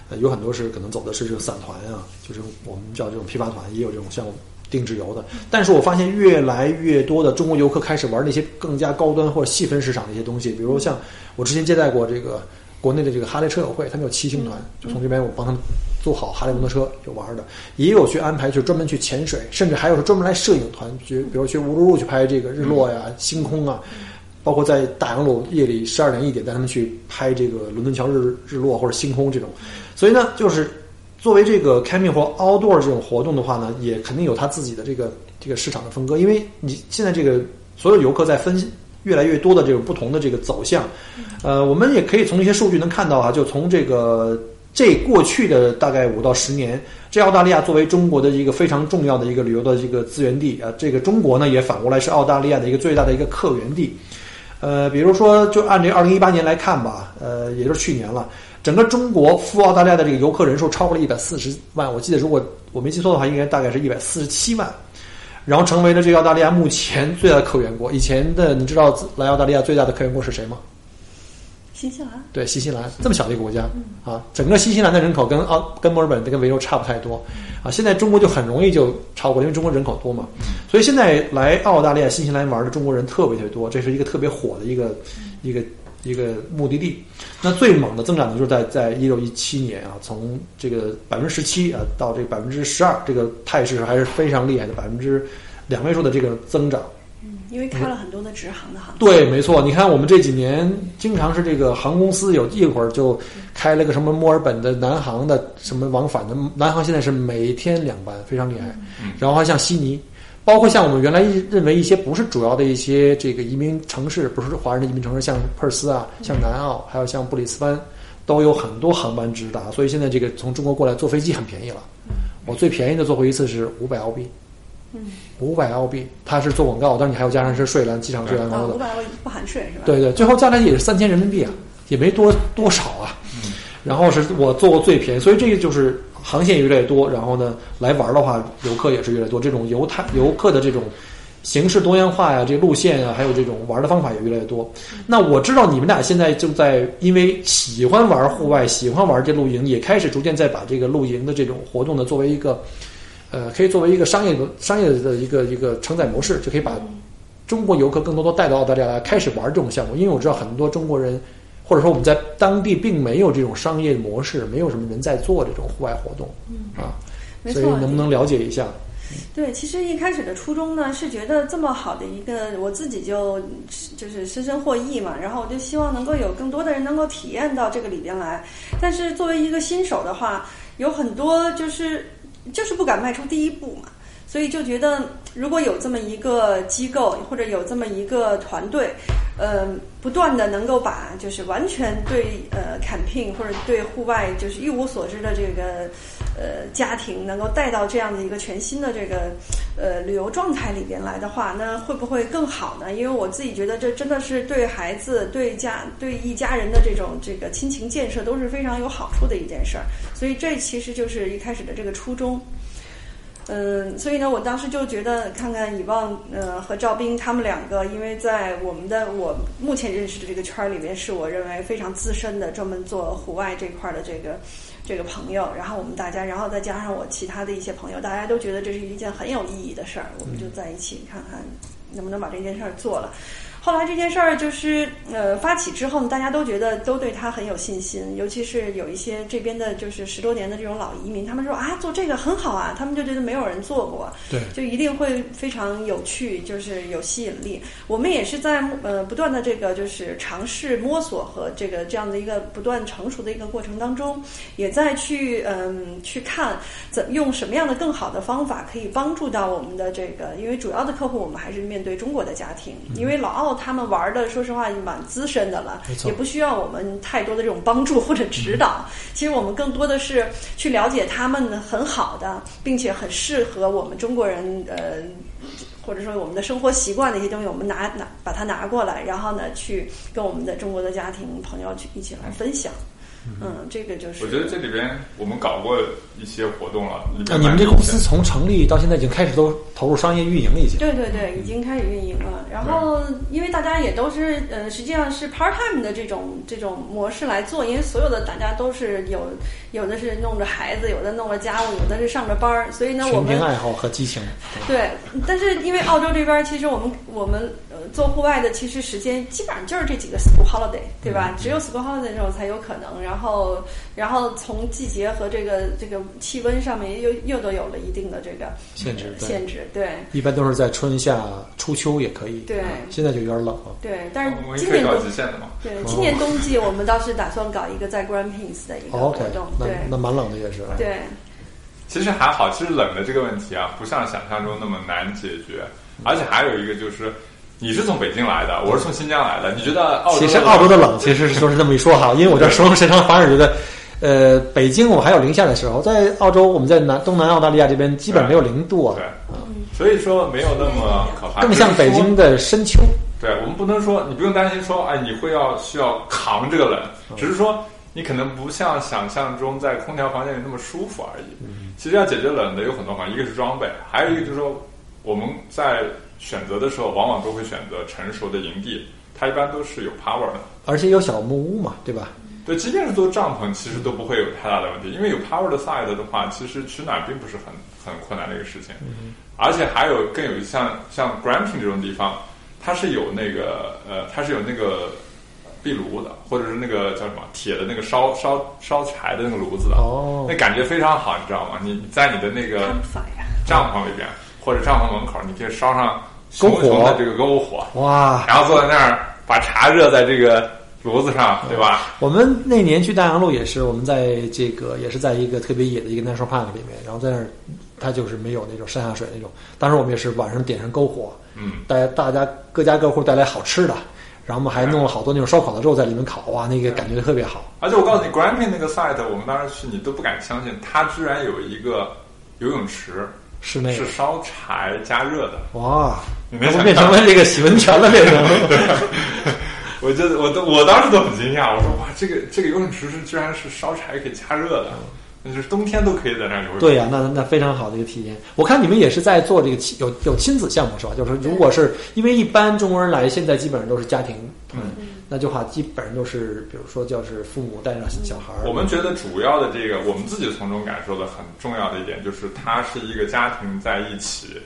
呃有很多是可能走的是这个散团啊，就是我们叫这种批发团，也有这种像定制游的。但是我发现越来越多的中国游客开始玩那些更加高端或者细分市场的一些东西，比如像我之前接待过这个国内的这个哈雷车友会，他们有骑行团，就从这边我帮他们做好哈雷摩托车有玩的，也有去安排就专门去潜水，甚至还有是专门来摄影团，去比如去乌鲁鲁去拍这个日落呀、星空啊，包括在大洋路夜里十二点一点带他们去拍这个伦敦桥日日落或者星空这种，所以呢，就是作为这个 camping 或 outdoor 这种活动的话呢，也肯定有它自己的这个这个市场的分割，因为你现在这个所有游客在分越来越多的这种不同的这个走向，呃，我们也可以从一些数据能看到啊，就从这个这过去的大概五到十年，这澳大利亚作为中国的一个非常重要的一个旅游的这个资源地啊，这个中国呢也反过来是澳大利亚的一个最大的一个客源地。呃，比如说，就按这二零一八年来看吧，呃，也就是去年了，整个中国赴澳大利亚的这个游客人数超过了一百四十万，我记得如果我没记错的话，应该大概是一百四十七万，然后成为了这个澳大利亚目前最大的客源国。以前的你知道来澳大利亚最大的客源国是谁吗？新西兰，对，新西兰这么小的一个国家啊，整个新西兰的人口跟澳跟墨尔本跟维州差不太多啊。现在中国就很容易就超过，因为中国人口多嘛，所以现在来澳大利亚、新西兰玩的中国人特别特别多，这是一个特别火的一个一个一个目的地。那最猛的增长呢，就是在在一六一七年啊，从这个百分之十七啊到这个百分之十二，这个态势还是非常厉害的，百分之两位数的这个增长。嗯，因为开了很多的直航的航线。对，没错。你看，我们这几年经常是这个航空公司有一会儿就开了个什么墨尔本的南航的什么往返的，南航现在是每天两班，非常厉害。然后还像悉尼，包括像我们原来认为一些不是主要的一些这个移民城市，不是华人的移民城市，像珀斯啊，像南澳，还有像布里斯班，都有很多航班直达。所以现在这个从中国过来坐飞机很便宜了。我最便宜的坐过一次是五百澳币。嗯，五百澳币，它是做广告，但是你还要加上是税了，机场税了，然后五百澳不含税是吧？对对，最后加起来也是三千人民币啊，也没多多少啊。嗯，然后是我做过最便宜，所以这个就是航线越来越多，然后呢，来玩的话，游客也是越来越多，这种游太游客的这种形式多样化呀，这路线啊，还有这种玩的方法也越来越多。那我知道你们俩现在就在因为喜欢玩户外，喜欢玩这露营，也开始逐渐在把这个露营的这种活动呢，作为一个。呃，可以作为一个商业的商业的一个一个承载模式，就可以把中国游客更多的带到澳大利亚来开始玩这种项目。因为我知道很多中国人，或者说我们在当地并没有这种商业模式，没有什么人在做这种户外活动嗯啊，所以能不能了解一下？对，其实一开始的初衷呢，是觉得这么好的一个，我自己就就是深深获益嘛。然后我就希望能够有更多的人能够体验到这个里边来。但是作为一个新手的话，有很多就是。就是不敢迈出第一步嘛，所以就觉得如果有这么一个机构或者有这么一个团队，呃，不断的能够把就是完全对呃 camping 或者对户外就是一无所知的这个呃家庭能够带到这样的一个全新的这个呃旅游状态里边来的话，那会不会更好呢？因为我自己觉得这真的是对孩子、对家、对一家人的这种这个亲情建设都是非常有好处的一件事儿。所以这其实就是一开始的这个初衷，嗯，所以呢，我当时就觉得看看以望呃和赵斌他们两个，因为在我们的我目前认识的这个圈儿里面，是我认为非常资深的，专门做户外这块的这个 <laughs> 这个朋友。然后我们大家，然后再加上我其他的一些朋友，大家都觉得这是一件很有意义的事儿，我们就在一起看看能不能把这件事儿做了。后来这件事儿就是呃发起之后呢，大家都觉得都对他很有信心，尤其是有一些这边的就是十多年的这种老移民，他们说啊做这个很好啊，他们就觉得没有人做过，对，就一定会非常有趣，就是有吸引力。我们也是在呃不断的这个就是尝试摸索和这个这样的一个不断成熟的一个过程当中，也在去嗯去看怎用什么样的更好的方法可以帮助到我们的这个，因为主要的客户我们还是面对中国的家庭，因为老澳。他们玩的，说实话，蛮资深的了，也不需要我们太多的这种帮助或者指导。其实我们更多的是去了解他们很好的，并且很适合我们中国人，呃，或者说我们的生活习惯的一些东西，我们拿拿把它拿过来，然后呢，去跟我们的中国的家庭朋友去一起来分享。嗯，这个就是。我觉得这里边我们搞过一些活动了。那你们这公司从成立到现在已经开始都投入商业运营了，已经。对对对，已经开始运营了。然后，因为大家也都是呃，实际上是 part time 的这种这种模式来做，因为所有的大家都是有有的是弄着孩子，有的弄着家务，有的是上着班儿，所以呢，我们爱好和激情。对，但是因为澳洲这边，其实我们我们呃做户外的，其实时间基本上就是这几个 school holiday，对吧？只有 school holiday 的时候才有可能，然后。然后，从季节和这个这个气温上面又又都有了一定的这个限制限制，对。一般都是在春夏初秋也可以。对。现在就有点冷了。对，但是今年冬季的嘛。对，今年冬季我们倒是打算搞一个在 Grand Pins 的一个活动。对，那蛮冷的也是。对。其实还好，其实冷的这个问题啊，不像想象中那么难解决，而且还有一个就是。你是从北京来的，我是从新疆来的。你觉得澳洲？其实澳洲的冷，其实是说是这么一说哈，因为我这熟能生巧，反而觉得，呃，北京我还有零下的时候，在澳洲我们在南东南澳大利亚这边基本没有零度啊。对，所以说没有那么可怕。更像北京的深秋。对我们不能说，你不用担心说，哎，你会要需要扛这个冷，只是说你可能不像想象中在空调房间里那么舒服而已。其实要解决冷的有很多方法，一个是装备，还有一个就是说我们在。选择的时候，往往都会选择成熟的营地，它一般都是有 power 的，而且有小木屋嘛，对吧？对，即便是做帐篷，其实都不会有太大的问题，因为有 power 的 side 的话，其实取暖并不是很很困难的一个事情。嗯，而且还有更有像像 gramping 这种地方，它是有那个呃，它是有那个壁炉的，或者是那个叫什么铁的那个烧烧烧柴的那个炉子的，哦那感觉非常好，你知道吗？你你在你的那个帐篷里边或者帐篷门口，你可以烧上篝火熊熊的这个篝火，哇！然后坐在那儿把茶热在这个炉子上，对吧？我们那年去大洋路也是，我们在这个也是在一个特别野的一个 national park 里面，然后在那儿，它就是没有那种山下水那种。当时我们也是晚上点上篝火，嗯，带大家各家各户带来好吃的，然后我们还弄了好多那种烧烤的肉在里面烤，哇，那个感觉特别好。而且我告诉你，Glamping 那个 site，我们当时去，你都不敢相信，它居然有一个游泳池室内是烧柴加热的。哇，你没想那不变成了这个洗温泉了，变成。<laughs> 我觉得我都我当时都很惊讶，我说哇，这个这个游泳池是居然是烧柴可以加热的，那就是冬天都可以在那儿游泳。对呀、那那非常好的一个体验。我看你们也是在做这个亲有有亲子项目是吧？就是如果是因为一般中国人来，现在基本上都是家庭团，那就话基本上都是比如说就是父母带上小孩儿。我们觉得主要的这个，我们自己从中感受的很重要的一点，就是它是一个家庭在一起，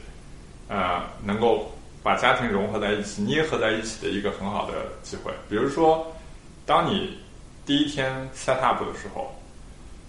呃，能够把家庭融合在一起、捏合在一起的一个很好的机会。比如说，当你第一天 set up 的时候，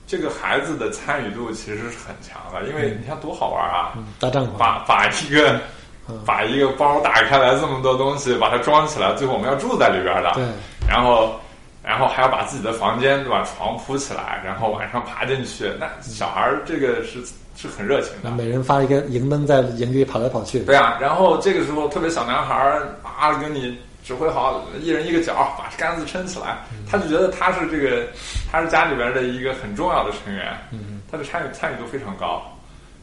这个孩子的参与度其实是很强的，因为你看多好玩啊！嗯搭帐篷，把把一个嗯把一个包打开来，这么多东西，把它装起来，最后我们要住在里边的。对，然后，然后还要把自己的房间对吧，床铺起来，然后晚上爬进去。那小孩儿这个是是很热情的，每人发一个营灯在营地跑来跑去。对啊。然后这个时候，特别小男孩儿啊，跟你指挥好，一人一个角，把杆子撑起来，他就觉得他是这个，他是家里边的一个很重要的成员，嗯，他的参与参与度非常高。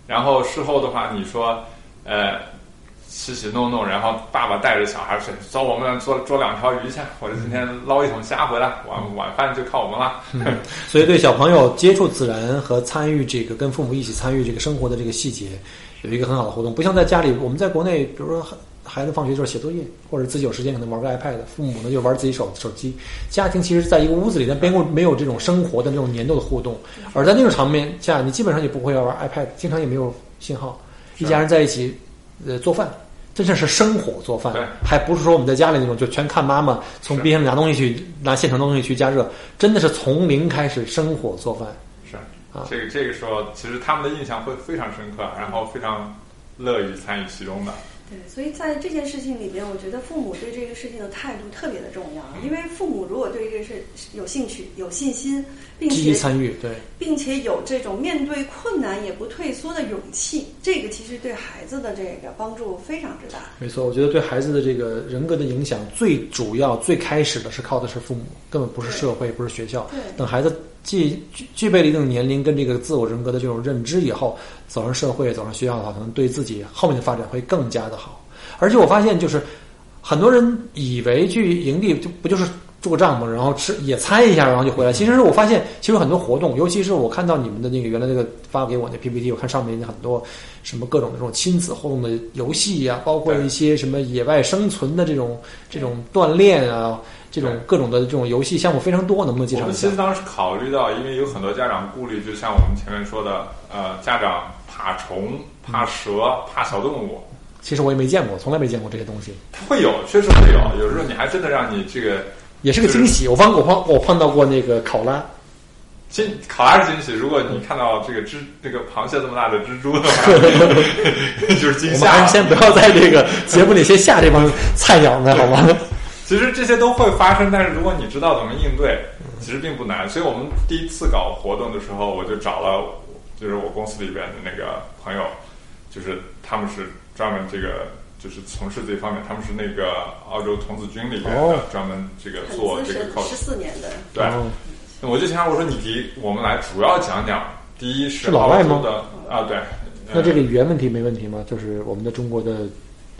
然后事后的话，你说，呃。洗洗弄弄，然后爸爸带着小孩去：“走，我们捉捉两条鱼去，或者今天捞一桶虾回来，晚晚饭就靠我们了。所以对小朋友接触自然和参与这个跟父母一起参与这个生活的这个细节，有一个很好的互动。不像在家里，我们在国内，比如说孩子放学就是写作业，或者自己有时间可能玩个 iPad，父母呢就玩自己手手机。家庭其实在一个屋子里，但没有没有这种生活的那种粘度的互动。而在那种场面下，你基本上也不会要玩 iPad，经常也没有信号，一家人在一起，呃，做饭。真正是生火做饭对，还不是说我们在家里那种就全看妈妈从冰箱里拿东西去拿现成的东西去加热，真的是从零开始生火做饭。是啊这个这个时候，其实他们的印象会非常深刻，然后非常乐于参与其中的。对，所以在这件事情里边，我觉得父母对这个事情的态度特别的重要。因为父母如果对这个事有兴趣、有信心，并积极且参与，对，并且有这种面对困难也不退缩的勇气，这个其实对孩子的这个帮助非常之大。没错。我觉得对孩子的这个人格的影响，最主要、最开始的是靠的是父母，根本不是社会，不是学校。对等孩子具具具备了一定年龄跟这个自我人格的这种认知以后，走上社会、走上学校的话，可能对自己后面的发展会更加的好。而且我发现，就是很多人以为去营地就不就是住个帐篷，然后吃野餐一下，然后就回来。其实我发现，其实很多活动，尤其是我看到你们的那个原来那个发给我那 PPT，我看上面很多什么各种的这种亲子互动的游戏呀、包括一些什么野外生存的这种这种锻炼啊，这种各种的这种游戏项目非常多，能不能介绍一下我们其实？当时考虑到，因为有很多家长顾虑，就像我们前面说的，呃，家长怕虫、怕蛇、怕小动物，其实我也没见过，从来没见过这些东西，它会有，确实会有。有时候你还真的让你这个也是个惊喜。我碰我碰我碰到过那个考拉，惊考拉是惊喜。如果你看到这个蜘这个螃蟹这么大的蜘蛛的话，<laughs> 就是惊我们还吓。先不要在这个节目里先吓这帮菜鸟们，好吗？其实这些都会发生，但是如果你知道怎么应对，其实并不难。所以我们第一次搞活动的时候，我就找了，就是我公司里边的那个朋友，就是他们是专门这个就是从事这方面，他们是那个澳洲童子军里边的哦专门这个做这个资深，coach 十。四年的，对，哦那我就想我说你给我们来主要讲讲，第一是是老外吗啊，对。那这个呃语言问题没问题吗？就是我们的中国的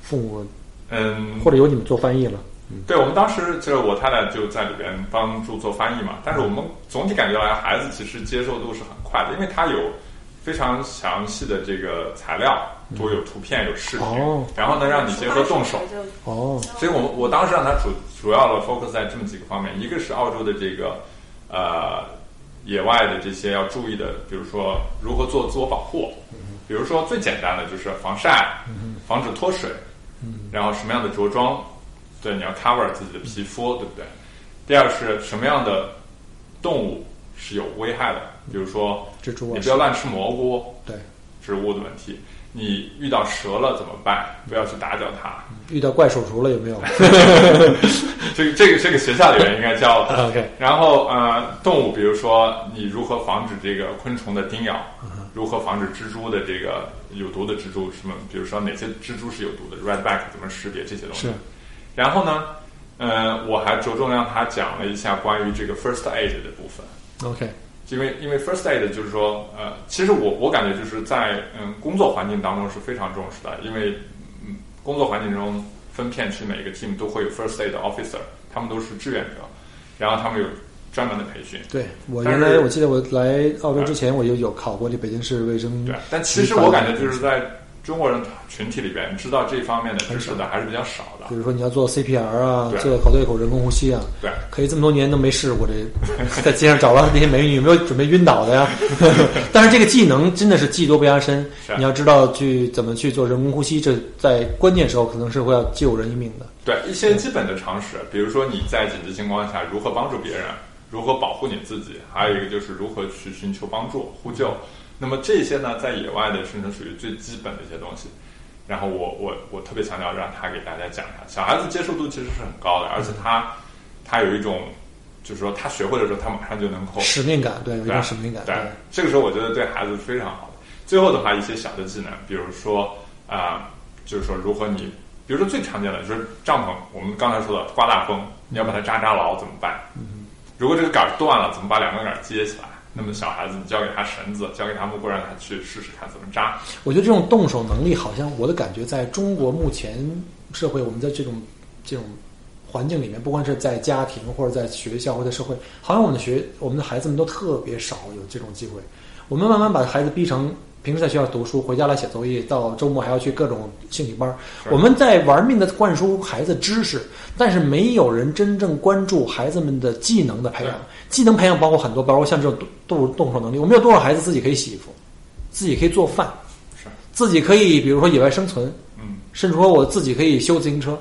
父母，嗯，或者由你们做翻译了。对，我们当时就是我太太就在里边帮助做翻译嘛，但是我们总体感觉来，孩子其实接受度是很快的，因为他有非常详细的这个材料，都有图片有视频，哦。然后呢让你结合动手。哦，所以我我当时让他主主要的 focus 在这么几个方面，一个是澳洲的这个呃野外的这些要注意的，比如说如何做自我保护，比如说最简单的就是防晒，防止脱水，然后什么样的着装，对，你要 cover 自己的皮肤，对不对？第二是什么样的动物是有危害的，比如说蜘蛛啊你不要乱吃蘑菇，对，植物的问题。你遇到蛇了怎么办？不要去打搅它。遇到怪手足了有没有 <laughs> <laughs> 这个这个这个学校里面应该教。？<laughs> OK，然后呃，动物，比如说你如何防止这个昆虫的叮咬，如何防止蜘蛛的这个有毒的蜘蛛，什么，比如说哪些蜘蛛是有毒的，redback 怎么识别这些东西是。然后呢，呃，我还着重让他讲了一下关于这个 first aid 的部分。OK，因为因为 first aid 就是说，呃，其实我我感觉就是在嗯工作环境当中是非常重视的，因为嗯工作环境中分片区每一个 team 都会有 first aid officer，他们都是志愿者，然后他们有专门的培训。对我原来我记得我来澳洲之前，我就有考过这北京市卫生对，但其实我感觉就是在中国人群体里边，知道这方面的知识的还是比较少的比。如说你要做 CPR 啊，做口对口人工呼吸啊，对，可以这么多年都没试过这，<laughs> 在街上找到那些美女，有没有准备晕倒的呀？<laughs> 但是这个技能真的是技多不压身，你要知道去怎么去做人工呼吸，这在关键时候可能是会要救人一命的。对一些基本的常识，比如说你在紧急情况下如何帮助别人，如何保护你自己，还有一个就是如何去寻求帮助、呼救。那么这些呢，在野外的生存属于最基本的一些东西。然后我我我特别强调让他给大家讲一下，小孩子接受度其实是很高的，而且他他有一种就是说他学会的时候，他马上就能够使命感，对，有一种使命感，对，这个时候我觉得对孩子是非常好的。最后的话，一些小的技能，比如说啊、就是说如何你，比如说最常见的就是帐篷，我们刚才说的刮大风，你要把它扎扎牢怎么办？如果这个杆儿断了，怎么把两个杆儿接起来？那么小孩子，你交给他绳子，交给他木棍，让他去试试看怎么扎。我觉得这种动手能力，好像我的感觉，在中国目前社会，我们在这种这种环境里面，不管是在家庭或者在学校或者在社会，好像我们的学我们的孩子们都特别少有这种机会。我们慢慢把孩子逼成平时在学校读书，回家来写作业，到周末还要去各种兴趣班儿。我们在玩命的灌输孩子知识，但是没有人真正关注孩子们的技能的培养。技能培养包括很多，包括像这种动动动手能力。我们有多少孩子自己可以洗衣服，自己可以做饭，是，自己可以比如说野外生存，嗯，甚至说我自己可以修自行车，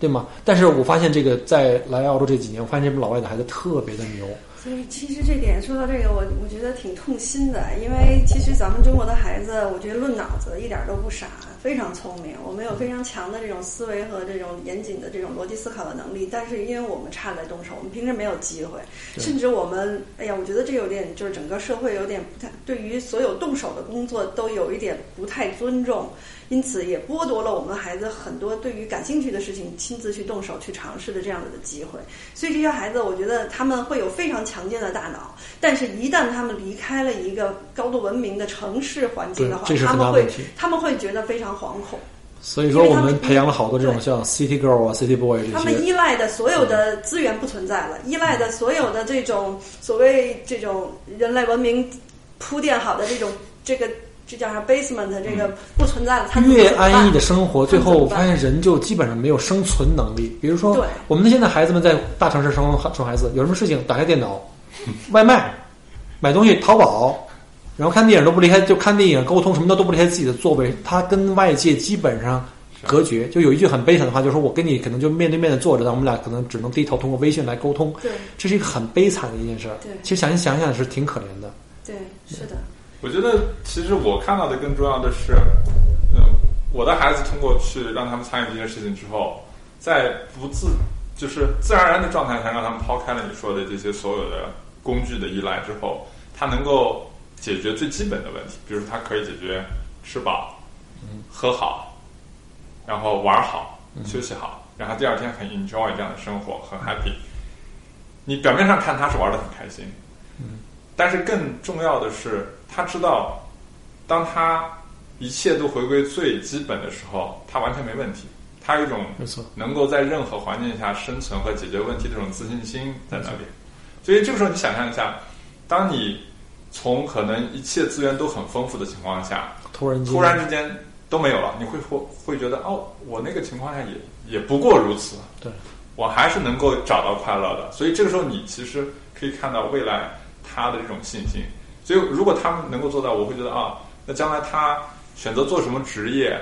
对吗？但是我发现这个在来澳洲这几年，我发现这帮老外的孩子特别的牛。所以其实这点说到这个，我我觉得挺痛心的，因为其实咱们中国的孩子，我觉得论脑子一点都不傻，非常聪明，我们有非常强的这种思维和这种严谨的这种逻辑思考的能力，但是因为我们差在动手，我们平时没有机会，甚至我们，哎呀，我觉得这有点就是整个社会有点不太，对于所有动手的工作都有一点不太尊重。因此也剥夺了我们孩子很多对于感兴趣的事情亲自去动手去尝试的这样子的机会。所以这些孩子，我觉得他们会有非常强健的大脑，但是一旦他们离开了一个高度文明的城市环境的话他们会他们会觉得非常惶恐。所以说，我们们培养了好多这种像 City Girl 啊、City Boy 这些他们。依赖的所有的资源不存在了，依赖的所有的这种所谓这种人类文明铺垫好的这种这个这叫啥 basement 这个不存在了，他越安逸的生活，最后我发现人就基本上没有生存能力。比如说对，我们的现在孩子们在大城市生生孩子，有什么事情打开电脑，<laughs> 外卖、买东西、淘宝，然后看电影都不离开，就看电影、沟通什么的都不离开自己的座位，他跟外界基本上隔绝。就有一句很悲惨的话，就是说我跟你可能就面对面的坐着，但我们俩可能只能低头通过微信来沟通，对这是一个很悲惨的一件事儿。对其实想想想是挺可怜的。对是的，我觉得其实我看到的更重要的是，嗯，我的孩子通过去让他们参与这件事情之后，在不自就是自然而然的状态下，让他们抛开了你说的这些所有的工具的依赖之后，他能够解决最基本的问题，比如说他可以解决吃饱、喝好，然后玩好、休息好，然后第二天很 enjoy 这样的生活，很 happy。你表面上看他是玩的很开心，但是更重要的是，他知道，当他一切都回归最基本的时候，他完全没问题。他有一种没错能够在任何环境下生存和解决问题的这种自信心在那里。所以这个时候，你想象一下，当你从可能一切资源都很丰富的情况下，突然，突然之间都没有了，你会会会觉得哦，我那个情况下也也不过如此。对，我还是能够找到快乐的。所以这个时候，你其实可以看到未来他的这种信心。所以如果他们能够做到，我会觉得啊，那将来他选择做什么职业，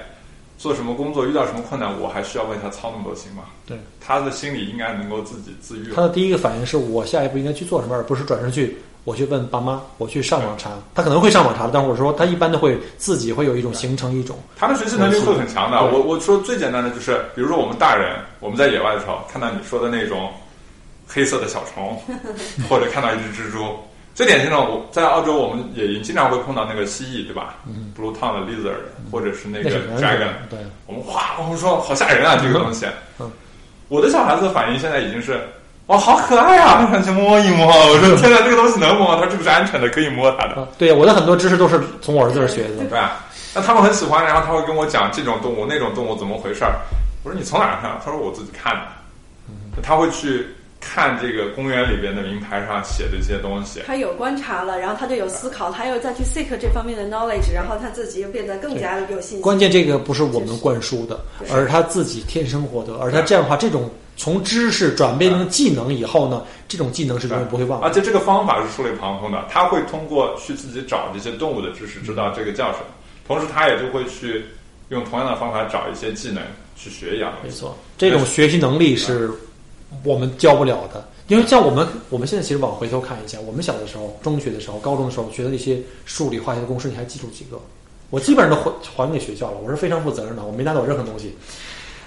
做什么工作遇到什么困难，我还需要为他操那么多心吗？对，他的心里应该能够自己自愈。他的第一个反应是我下一步应该去做什么，而不是转身去我去问爸妈，我去上网查。他可能会上网查，但是我说他一般都会自己会有一种形成一种。他的学习能力会很强的。我我说最简单的就是，比如说我们大人，我们在野外的时候看到你说的那种黑色的小虫，<laughs> 或者看到一只蜘蛛。最典型的，我在澳洲，我们野营经常会碰到那个蜥蜴，对吧、嗯 b l u e tongue 的 lizard，或者是那个 dragon，对，我们哗，我们说好吓人啊，这个东西。嗯我的小孩子的反应现在已经是，哇，好可爱啊，想 <laughs> 去摸一摸。我说天哪，这个东西能摸吗？他说这个是安全的，可以摸它的。啊，对，我的很多知识都是从我儿子这儿学的。对吧？那他们很喜欢，然后他会跟我讲这种动物、那种动物怎么回事儿。我说你从哪儿看？他说我自己看的。他会去看这个公园里边的名牌上写的一些东西。他有观察了，然后他就有思考，他又再去 seek 这方面的 knowledge，然后他自己又变得更加的有信心。关键这个不是我们灌输的，对而是他自己天生获得，而他这样的话，这种从知识转变成技能以后呢，这种技能是永远不会忘的。而且这个方法是触类旁通的，他会通过去自己找这些动物的知识，知道这个叫什么，同时他也就会去用同样的方法找一些技能去学一样。没错，这种学习能力是我们教不了的。因为像我们，我们现在其实往回头看一下，我们小的时候、中学的时候、高中的时候学的那些数理化学的公式，你还记住几个？我基本上都还还给学校了，我是非常负责任的，我没拿走任何东西。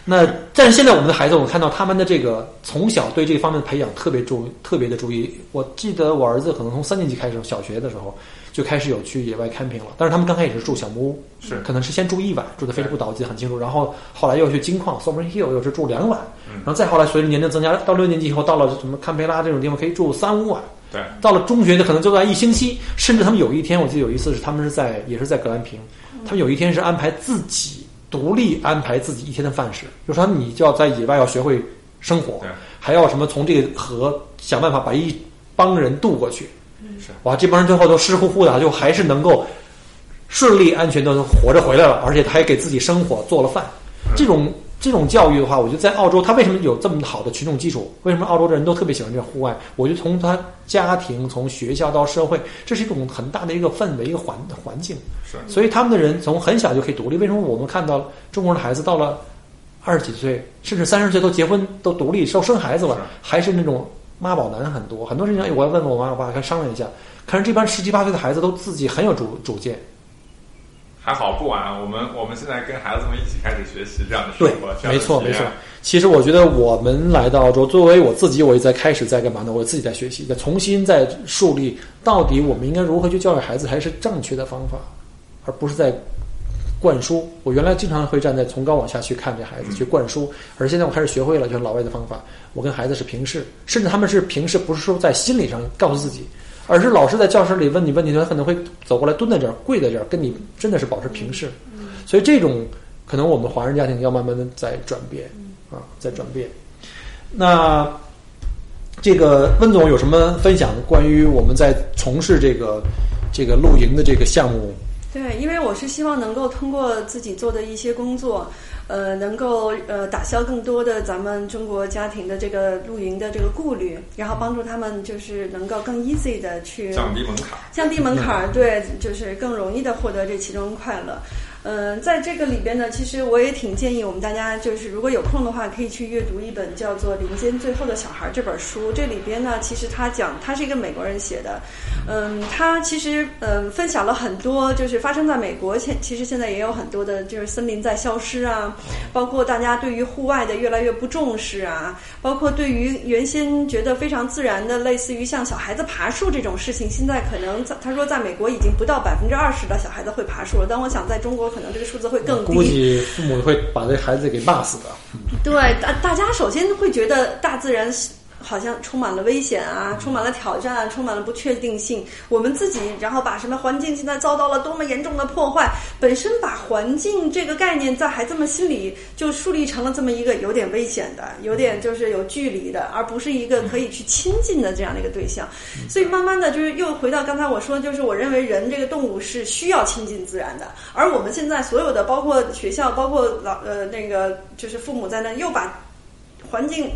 那但是现在我们的孩子，我看到他们的这个从小对这方面的培养特别注特别的注意。我记得我儿子可能从三年级开始，小学的时候就开始有去野外 camping 了，但是他们刚开始是住小木屋，是可能是先住一晚，住的非常不倒，我记得很清楚。然后后来又去金矿 Sovereign Hill，又是住两晚，然后再后来随着年龄增加，到六年级以后，到了什么堪培拉这种地方可以住三五晚。对，到了中学就可能就在一星期，甚至他们有一天，我记得有一次是他们是在也是在格兰平，他们有一天是安排自己独立安排自己一天的饭食，就说你就要在野外要学会生活，还要什么从这个河想办法把一帮人渡过去。是哇，这帮人最后都湿乎乎的，就还是能够顺利安全的活着回来了，而且他还给自己生火做了饭。这种这种教育的话，我觉得在澳洲，他为什么有这么好的群众基础？为什么澳洲的人都特别喜欢这户外？我觉得从他家庭、从学校到社会，这是一种很大的一个氛围、一个环环境。是所以他们的人从很小就可以独立。为什么我们看到中国人的孩子到了二十几岁，甚至三十岁都结婚、都独立、都生孩子了，还是那种妈宝男很多？很多事情，哎我要问问我妈我爸，看商量一下。可是这帮十七八岁的孩子都自己很有主主见，还好不晚，我们我们现在跟孩子们一起开始学习这样的生活，这样没错没错。其实我觉得我们来到澳洲，作为我自己，我也在开始在干嘛呢？我自己在学习，在重新在树立到底我们应该如何去教育孩子才是正确的方法，而不是在灌输。我原来经常会站在从高往下去看这孩子去灌输，而现在我开始学会了，就是老外的方法。我跟孩子是平视，甚至他们是平视，不是说在心理上告诉自己，而是老师在教室里问你问题，他可能会走过来蹲在这儿，跪在这儿，跟你真的是保持平视。所以这种可能我们华人家庭要慢慢的在转变啊，在转变。那这个温总有什么分享关于我们在从事这个这个露营的这个项目？对，因为我是希望能够通过自己做的一些工作，呃，能够呃打消更多的咱们中国家庭的这个露营的这个顾虑，然后帮助他们就是能够更 easy 的去降低门槛。降低门槛儿，对，就是更容易的获得这其中快乐。嗯、在这个里边呢，其实我也挺建议我们大家，就是如果有空的话，可以去阅读一本叫做《林间最后的小孩》这本书。这里边呢，其实他讲，他是一个美国人写的，嗯，他其实嗯分享了很多，就是发生在美国现，其实现在也有很多的，就是森林在消失啊，包括大家对于户外的越来越不重视啊，包括对于原先觉得非常自然的，类似于像小孩子爬树这种事情，现在可能在他说在美国已经不到百分之二十的小孩子会爬树了，但我想在中国可能这个数字会更低。估计父母会把这孩子给骂死的。对，大大家首先会觉得大自然是好像充满了危险啊，充满了挑战啊，充满了不确定性。我们自己，然后把什么环境现在遭到了多么严重的破坏，本身把环境这个概念在孩子们心里就树立成了这么一个有点危险的、有点就是有距离的，而不是一个可以去亲近的这样的一个对象。所以慢慢的就是又回到刚才我说，就是我认为人这个动物是需要亲近自然的，而我们现在所有的，包括学校，包括老呃那个就是父母在那，又把环境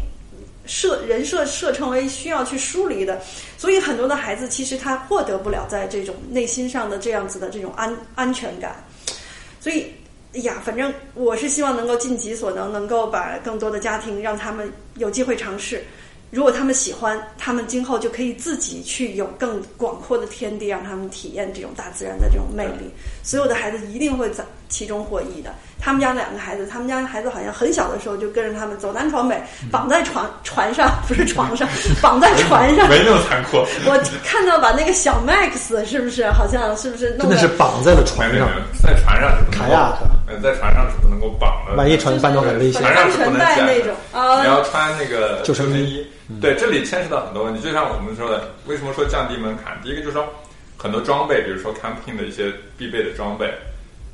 设人设设成为需要去疏离的，所以很多的孩子其实他获得不了在这种内心上的这样子的这种安安全感，所以哎呀，反正我是希望能够尽己所能，能够把更多的家庭让他们有机会尝试。如果他们喜欢，他们今后就可以自己去有更广阔的天地，让他们体验这种大自然的这种魅力。所有的孩子一定会在其中获益的。他们家两个孩子，他们家孩子好像很小的时候就跟着他们走南闯北，绑在船船上，不是床上，绑在船上。没那么残酷。<laughs> 我看到把那个小 Max 是不是好像是不是弄真的是绑在了船上，在船上是不能卡亚克，呃，在船上是不能够绑的。万一船翻舟很危险。船上是不能带那种啊，你要穿那个救生衣。对，这里牵涉到很多问题，就像我们说的，为什么说降低门槛？第一个就是说，很多装备，比如说 camping 的一些必备的装备，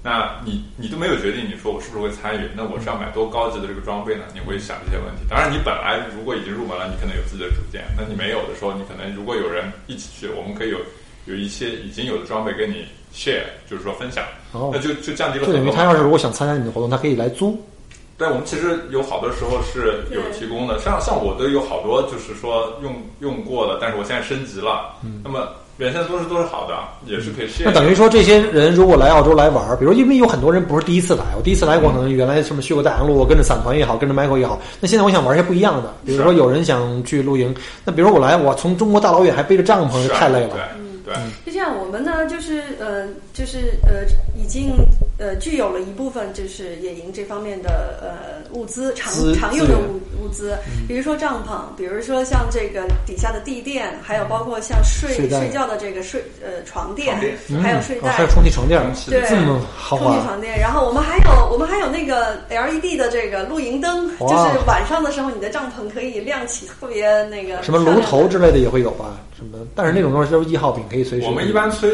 那你你都没有决定，你说我是不是会参与？那我是要买多高级的这个装备呢？你会想这些问题。当然，你本来如果已经入门了，你可能有自己的主见；那你没有的时候，你可能如果有人一起去，我们可以有有一些已经有的装备跟你 share，就是说分享，那就就降低了。就等于他要是如果想参加你的活动，他可以来租。对，我们其实有好多时候是有提供的，像像我都有好多，就是说用用过的，但是我现在升级了。嗯，那么原先的东西都是好的，也是可以试。那等于说，这些人如果来澳洲来玩，比如因为有很多人不是第一次来，我第一次来过，可能原来什么去过大洋路，我跟着散团也好，跟着 Michael 也好，那现在我想玩一些不一样的，比如说有人想去露营，那比如我来，我从中国大老远还背着帐篷，太累了。对。对，就这样，我们呢，就是呃，就是呃，已经呃，具有了一部分就是野营这方面的呃物资，常常用的物物资，比如说帐篷，比如说像这个底下的地垫，还有包括像睡睡觉的这个睡呃床垫，还有睡袋，还有充气床垫，对，这么豪华。充气床垫，然后我们还有我们还有那个 LED 的这个露营灯，就是晚上的时候你的帐篷可以亮起，特别那个什么炉头之类的也会有吧。但是那种东西都是易耗品，可以随时。我们一般吹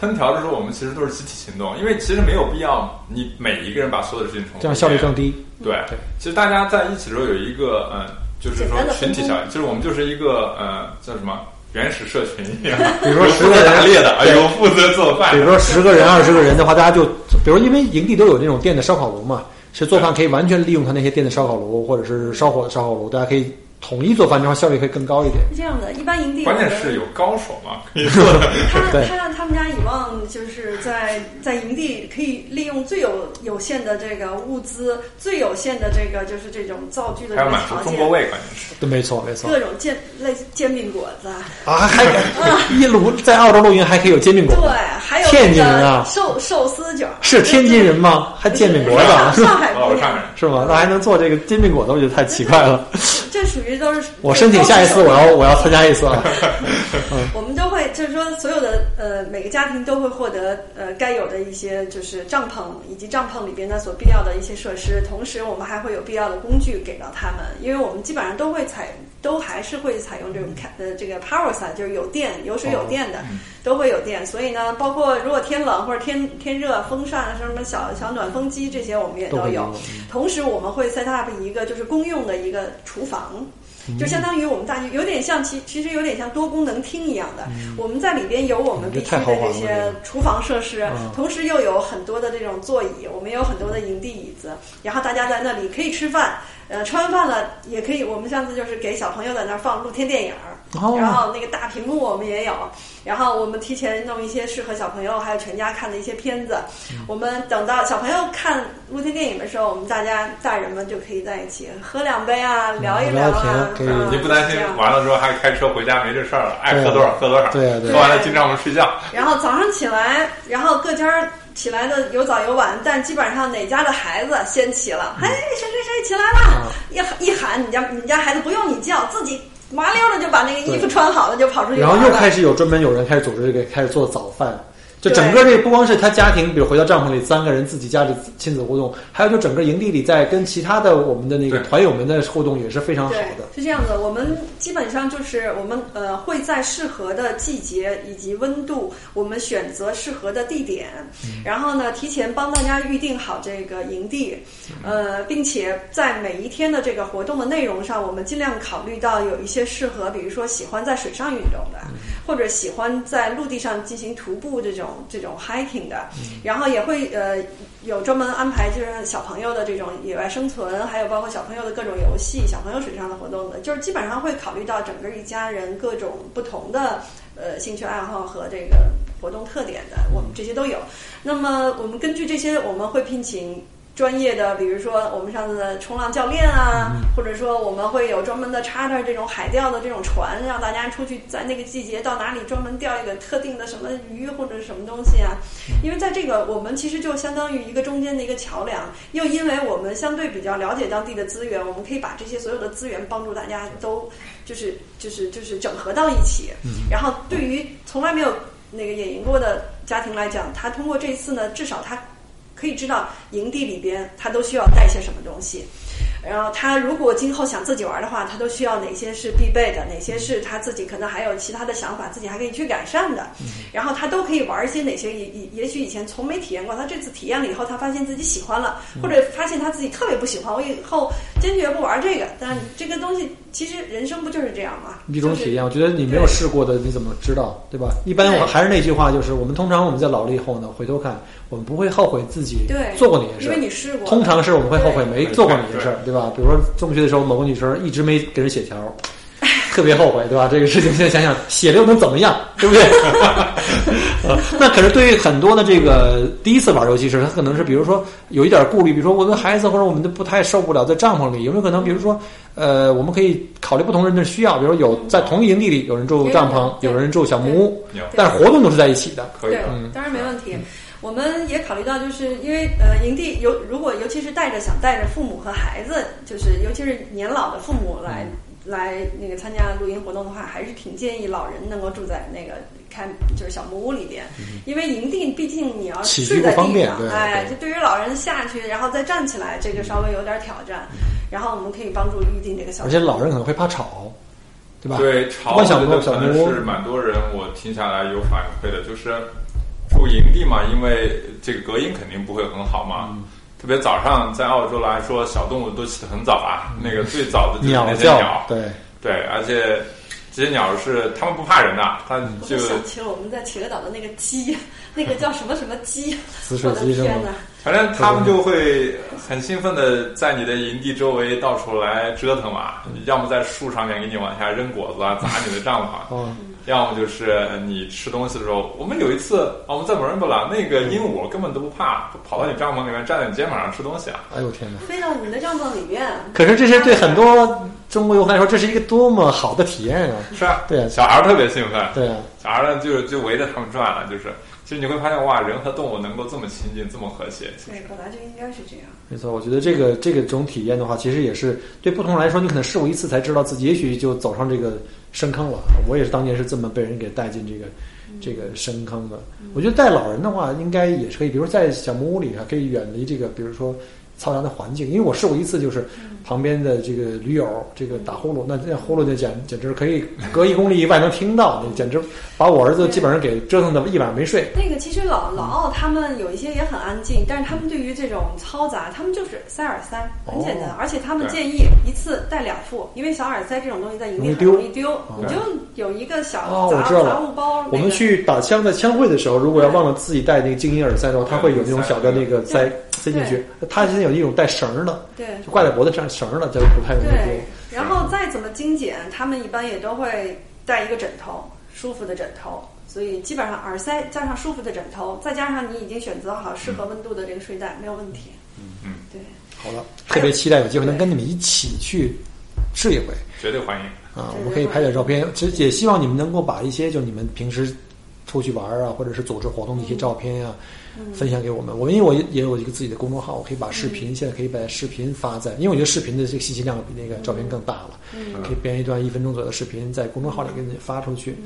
烹调的时候，我们其实都是集体行动，因为其实没有必要你每一个人把所有的事情重复。这样效率更低。对，其实大家在一起的时候有一个嗯，就是说群体效应，就是我们就是一个呃叫什么原始社群一样。比如说十个人打猎的，有负责做饭。比如说十个人、二十个人的话，大家就比如因为营地都有那种电的烧烤炉嘛，其实做饭可以完全利用它那些电的烧烤炉或者是烧火的烧烤炉，大家可以。统一做饭，的话效率会更高一点。是这样的，一般营地关键是有高手嘛，可以 <laughs> 做的。他他他们家以往就是在在营地可以利用最有有限的这个物资，最有限的这个就是这种灶具的还要满足中国胃，关键是。对，没错没错。各种煎类煎饼果子啊，还一炉在澳洲露营还可以有煎饼果子。对，还有天津人啊，寿寿司卷是天津人吗？还煎饼果子？上海姑娘是吗？那还能做这个煎饼果子，我觉得太奇怪了。这属于都是我申请下一次，我要我要参加一次啊！<laughs> 我们都会就是说，所有的呃每个家庭都会获得呃该有的一些就是帐篷以及帐篷里边的所必要的一些设施，同时我们还会有必要的工具给到他们，因为我们基本上都会采都还是会采用这种开呃这个 power side 就是有电有水有电的都会有电，所以呢，包括如果天冷或者天天热，风扇什么小小暖风机这些我们也都有，同时我们会 set up 一个就是公用的一个厨房。就相当于我们大有点像其其实有点像多功能厅一样的，我们在里边有我们必须的这些厨房设施，同时又有很多的这种座椅，我们有很多的营地椅子，然后大家在那里可以吃饭，呃，吃完饭了也可以，我们上次就是给小朋友在那儿放露天电影儿。然后那个大屏幕我们也有，然后我们提前弄一些适合小朋友还有全家看的一些片子。我们等到小朋友看露天电影的时候，我们大家大人们就可以在一起喝两杯啊，聊一聊啊。你不担心完了之后还开车回家没这事儿了？爱喝多少喝多少，对对。喝完了进帐篷睡觉。然后早上起来，然后各家起来的有早有晚，但基本上哪家的孩子先起了，哎，谁谁谁起来了？一一喊，你家你家孩子不用你叫，自己。麻溜的就把那个衣服穿好了，就跑出去。然后又开始有专门有人开始组织这个，开始做早饭。就整个这不光是他家庭，比如回到帐篷里三个人自己家里亲子互动，还有就整个营地里在跟其他的我们的那个团友们的互动也是非常好的。是这样的，我们基本上就是我们呃会在适合的季节以及温度，我们选择适合的地点，然后呢提前帮大家预定好这个营地，呃，并且在每一天的这个活动的内容上，我们尽量考虑到有一些适合，比如说喜欢在水上运动的，或者喜欢在陆地上进行徒步这种。这种 hiking 的，然后也会呃有专门安排，就是小朋友的这种野外生存，还有包括小朋友的各种游戏，小朋友水上的活动的，就是基本上会考虑到整个一家人各种不同的呃兴趣爱好和这个活动特点的，我们这些都有。那么我们根据这些，我们会聘请。专业的，比如说我们上次的冲浪教练啊，或者说我们会有专门的 charter 这种海钓的这种船，让大家出去在那个季节到哪里专门钓一个特定的什么鱼或者什么东西啊。因为在这个我们其实就相当于一个中间的一个桥梁，又因为我们相对比较了解当地的资源，我们可以把这些所有的资源帮助大家都就是就是就是整合到一起。然后对于从来没有那个野营过的家庭来讲，他通过这一次呢，至少他。可以知道营地里边他都需要带些什么东西。然后他如果今后想自己玩的话，他都需要哪些是必备的，哪些是他自己可能还有其他的想法，自己还可以去改善的。然后他都可以玩一些哪些也也也许以前从没体验过，他这次体验了以后，他发现自己喜欢了，或者发现他自己特别不喜欢，我以后坚决不玩这个。但这个东西其实人生不就是这样吗？一种体验，我觉得你没有试过的，你怎么知道，对吧？一般我还是那句话，就是我们通常我们在老了以后呢，回头看，我们不会后悔自己做过哪些事，因为你试过。通常是我们会后悔没做过哪些事儿，对吧？比如说中学的时候，某个女生一直没给人写条，特别后悔，对吧？这个事情现在想想，写了又能怎么样，对不对？<laughs> 那可是对于很多的这个第一次玩游戏时，他可能是比如说有一点顾虑，比如说我跟孩子或者我们都不太受不了在帐篷里，有没有可能？比如说，呃，我们可以考虑不同人的需要，比如说有在同一营地里有人住帐篷，有人住小木屋，但是活动都是在一起的，可以，嗯，当然没问题。我们也考虑到，就是因为呃，营地有如果尤其是带着想带着父母和孩子，就是尤其是年老的父母来来那个参加露营活动的话，还是挺建议老人能够住在那个看就是小木屋里边，因为营地毕竟你要睡在地上，哎，就对于老人下去然后再站起来，这个稍微有点挑战。然后我们可以帮助预定这个小，而且老人可能会怕吵，对吧？对，吵小木可能是蛮多人我听下来有反馈的，就是。住营地嘛，因为这个隔音肯定不会很好嘛。特别早上在澳洲来说，小动物都起得很早啊。那个最早的就是那些鸟，对对，而且这些鸟是它们不怕人的，它就想起了我们在企鹅岛的那个鸡，那个叫什么什么鸡，<laughs> 紫水鸡是吗？反正他们就会很兴奋的在你的营地周围到处来折腾嘛，要么在树上面给你往下扔果子啊，砸你的帐篷。要么就是你吃东西的时候，我们有一次啊，我们在摩尔布朗，那个鹦鹉根本都不怕，跑到你帐篷里面站在你肩膀上吃东西啊！哎呦天哪！飞到你的帐篷里面。可是这些对很多中国游客来说，这是一个多么好的体验啊！是啊，对啊，小孩特别兴奋，对啊，小孩呢就就围着他们转了，就是。其实你会发现，哇，人和动物能够这么亲近，这么和谐。对，本来就应该是这样。没错，我觉得这个这个种体验的话，其实也是对不同人来说，你可能试过一次才知道自己，也许就走上这个深坑了。我也是当年是这么被人给带进这个这个深坑的。我觉得带老人的话，应该也是可以，比如在小木屋里啊，可以远离这个，比如说。嘈杂的环境，因为我试过一次，就是旁边的这个驴友这个打呼噜，那那呼噜那简简直可以隔一公里以外能听到，那简直把我儿子基本上给折腾的一晚上没睡。那个其实老老奥他们有一些也很安静，但是他们对于这种嘈杂，他们就是塞耳塞，很简单，而且他们建议一次带两副，因为小耳塞这种东西在营地很容易丢，你就有一个小杂杂物包。我们去打枪在枪会的时候，如果要忘了自己带那个静音耳塞的话，它会有那种小的那个塞。塞进去，它现在有一种带绳儿的，对，就挂在脖子上绳儿的，就不太容易丢。然后再怎么精简，他们一般也都会带一个枕头，舒服的枕头。所以基本上耳塞加上舒服的枕头，再加上你已经选择好适合温度的这个睡袋，没有问题。嗯嗯，对。好了，特别期待有机会能跟你们一起去试一回，绝对欢迎啊！我们可以拍点照片，其实也希望你们能够把一些就你们平时出去玩啊，或者是组织活动的一些照片呀。分享给我们，我因为我也有一个自己的公众号，我可以把视频现在可以把视频发在，因为我觉得视频的这个信息量比那个照片更大了，可以编一段一分钟左右的视频在公众号里给你发出去。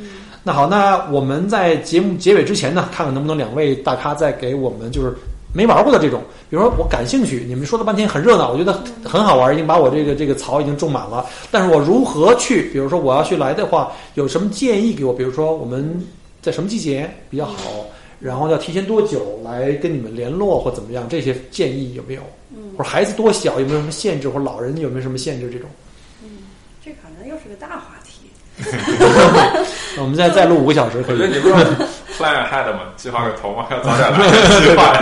那好，那我们在节目结尾之前呢，看看能不能两位大咖再给我们就是没玩过的这种，比如说我感兴趣，你们说了半天很热闹，我觉得很好玩，已经把我这个这个槽已经种满了，但是我如何去，比如说我要去来的话，有什么建议给我？比如说我们在什么季节比较好？然后要提前多久来跟你们联络或怎么样？这些建议有没有？嗯，或者孩子多小有没有什么限制？或者老人有没有什么限制？这种？嗯，这可能又是个大话题。<laughs> 我们再再录五个小时可以？我觉得你不是 plan ahead 吗？计划个头吗？要早点来计划，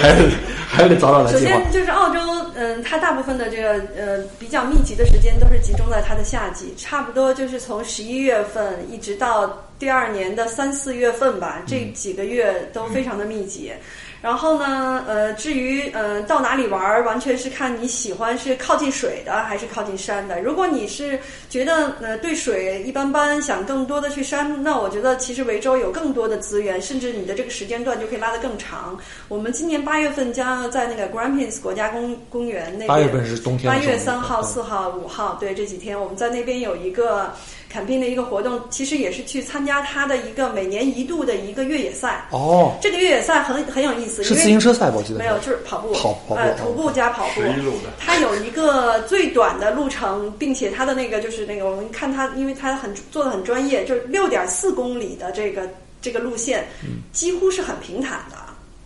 还 <laughs> 是还得早点来计划。首先就是澳洲。嗯，它大部分的这个呃比较密集的时间都是集中在它的夏季，差不多就是从十一月份一直到第二年的三四月份吧，这几个月都非常的密集。然后呢，呃，至于呃到哪里玩儿，完全是看你喜欢是靠近水的还是靠近山的。如果你是觉得呃对水一般般，想更多的去山，那我觉得其实维州有更多的资源，甚至你的这个时间段就可以拉得更长。我们今年八月份将要在那个 Grampians 国家公公园那边，八月份是冬天八月三号、嗯四号、五号，对这几天我们在那边有一个坎宾的一个活动，其实也是去参加他的一个每年一度的一个越野赛。哦，这个越野赛很很有意思，是因为自行车赛吧？我记得没有，就是跑步，跑跑步呃，哦徒步加跑步十。一路的，它有一个最短的路程，并且它的那个就是那个，我们看它，因为它很做的很专业，就是六点四公里的这个这个路线，嗯几乎是很平坦的。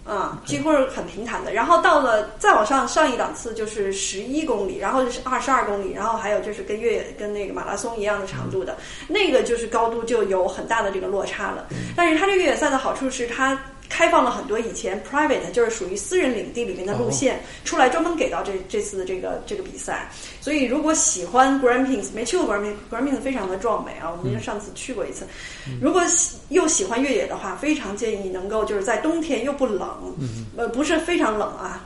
啊、几乎是很平坦的。然后到了再往上上一档次就是十一公里，然后就是二十二公里，然后还有就是跟越野跟那个马拉松一样的长度的，那个就是高度就有很大的这个落差了。但是它这越野赛的好处是它。开放了很多以前 private 就是属于私人领地里面的路线、出来，专门给到这这次的这个这个比赛。所以如果喜欢 Grampians 没去过 Grampians，Grampians 非常的壮美啊，我们上次去过一次。如果喜又喜欢越野的话，非常建议能够就是在冬天又不冷，呃，不是非常冷啊，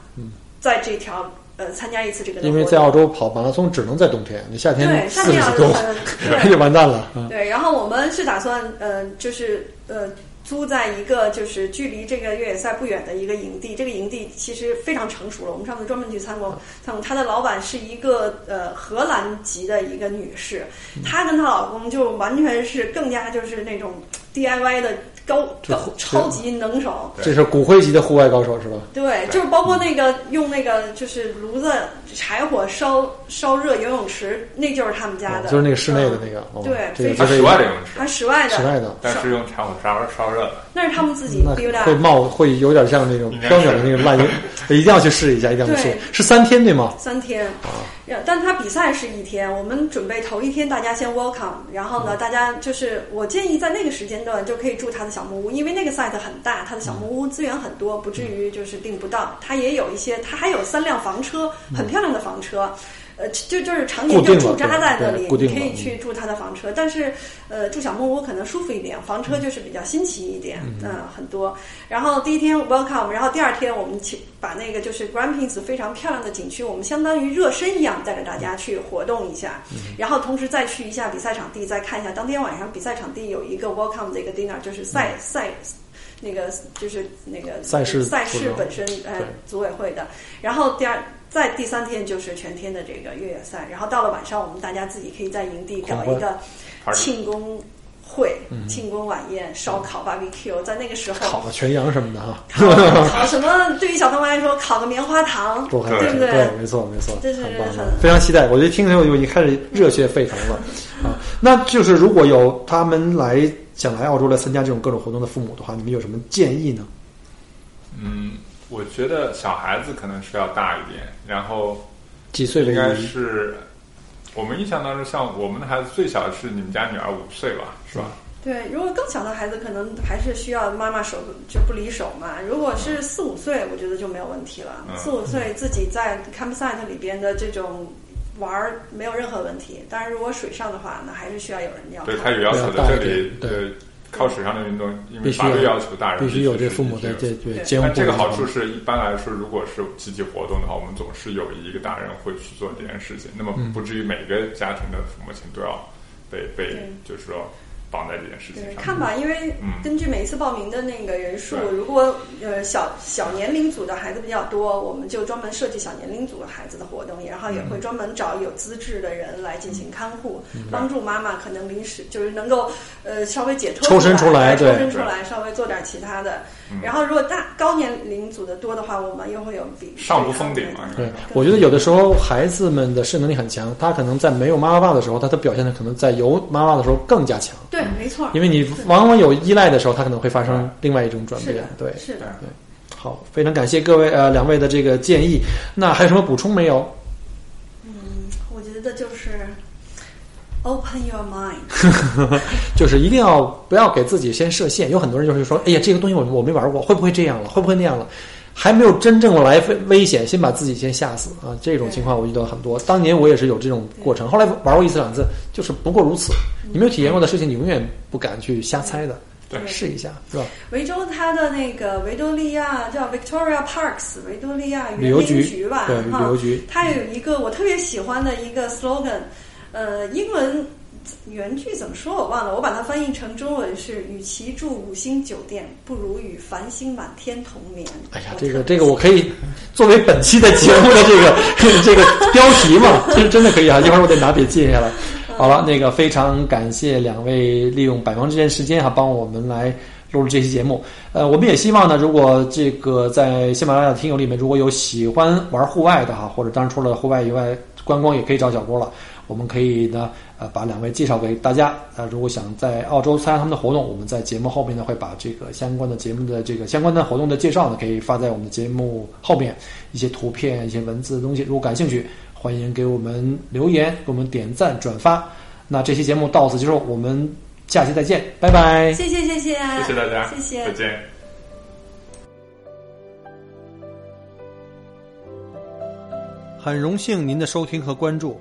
在这条呃参加一次这个因为在澳洲跑马拉松只能在冬天，你夏天对夏天要四十几度呃对。<laughs> 就完蛋了。嗯对，然后我们是打算，呃，就是呃，租在一个就是距离这个越野赛不远的一个营地。这个营地其实非常成熟了，我们上次专门去参观，参观。她的老板是一个呃荷兰籍的一个女士，她跟她老公就完全是更加就是那种 DIY 的高高超级能手。这是骨灰级的户外高手是吧？对，就是包括那个用那个就是炉子柴火烧烧热游泳池，那就是他们家的，哦就是那个室内的嗯那个。哦对这个就是它室外的泳池，还室外的，室外的，但是用柴火烧烧热的。那是他们自己那 build 会。冒会有点像那种飘渺的那个烂油，<laughs> 一定要去试一下，一定要去试。是三天对吗？三天，啊但他比赛是一天。我们准备头一天大家先 welcome，然后嗯呢，大家就是我建议在那个时间段就可以住他的小木屋，因为那个 site 很大，它的小木屋资源很多，不至于就是订不到。它也有一些，它还有三辆房车，很漂亮的房车。呃，就就是常年就驻扎在那里，你可以去住他的房车，但是呃，住小木屋可能舒服一点，房车就是比较新奇一点，嗯、很多。然后第一天 welcome，然后第二天我们去把那个就是 Grampians 非常漂亮的景区，我们相当于热身一样带着大家去活动一下，然后同时再去一下比赛场地，再看一下当天晚上比赛场地有一个 welcome 的一个 dinner，就是赛、赛。那个就是那个赛事赛事本身呃组委会的，然后第二在第三天就是全天的这个越野赛，然后到了晚上我们大家自己可以在营地搞一个庆功会、庆功晚宴、烧烤、barbecue，在那个时候烤个全羊什么的啊，烤烤什么？对于小朋友来说，烤个棉花糖！<laughs> 对不对？对，没错没错，这是很棒非常期待。我觉得听的时候就已经开始热血沸腾了 <laughs> 啊！那就是如果有他们来想来澳洲来参加这种各种活动的父母的话，你们有什么建议呢？嗯，我觉得小孩子可能是要大一点，然后几岁为应该？是我们印象当中，像我们的孩子最小是你们家女儿五岁吧，是吧？对，如果更小的孩子，可能还是需要妈妈手就不离手嘛。如果是四五岁，我觉得就没有问题了。嗯四五岁自己在 campsite 里边的这种玩儿没有任何问题。当然，如果水上的话，那还是需要有人要对，他有要求的。要大一这里点对呃，靠水上的运动，因为法律要求大人必须有是这父母的11岁这对对监护但这个好处是一般来说，如果是集体活动的话，我们总是有一个大人会去做这件事情，那么嗯。不至于每个家庭的父母亲都要被被就是说绑在这件事情，上。看吧，因为嗯。根据每一次报名的那个人数，对如果呃小小年龄组的孩子比较多，我们就专门设计小年龄组的孩子的活动，然后也会专门找有资质的人来进行看护，帮助妈妈可能临时就是能够呃稍微解脱抽身出来抽身出来，稍微做点其他的。嗯。然后如果大高年龄组的多的话，我们又会有比上不封顶嘛，对，我觉得有的时候孩子们的适应能力很强，他可能在没有妈妈爸的时候，他的表现的可能在有妈妈的时候更加强，对，没错，因为你往往有依赖的时候，它可能会发生另外一种转变。对，是的。对好，非常感谢各位呃两位的这个建议。那还有什么补充没有？嗯，我觉得就是 open your mind。<laughs> 就是一定要不要给自己先设限。有很多人就是说，哎呀，这个东西我我没玩过，会不会这样了？会不会那样了？还没有真正来危危险，先把自己先吓死啊！这种情况我遇到很多。当年我也是有这种过程，后来玩过一次两次，就是不过如此。你没有体验过的事情，你永远不敢去瞎猜的。对，试一下是吧？维州它的那个维多利亚叫 Victoria Parks 维多利亚旅游局局吧，对旅游局，它有一个我特别喜欢的一个 slogan，呃，英文原句怎么说我忘了，我把它翻译成中文是：与其住五星酒店，不如与繁星满天同眠。哎呀，这个这个我可以作为本期的节目的这个 <laughs> 这个标题嘛，<laughs> 其实真的可以啊，一会儿我得拿笔记下来。好了，那个非常感谢两位利用百忙之间时间哈，帮我们来录制这期节目。呃，我们也希望呢，如果这个在喜马拉雅的听友里面，如果有喜欢玩户外的哈，或者当然除了户外以外，观光也可以找小郭了。我们可以呢，呃，把两位介绍给大家。呃，如果想在澳洲参加他们的活动，我们在节目后面呢会把这个相关的节目的这个相关的活动的介绍呢，可以发在我们的节目后面一些图片、一些文字的东西。如果感兴趣。欢迎给我们留言，给我们点赞转发。那这期节目到此结束，我们下期再见，拜拜。谢谢谢谢，谢谢大家，谢谢，再见。很荣幸您的收听和关注。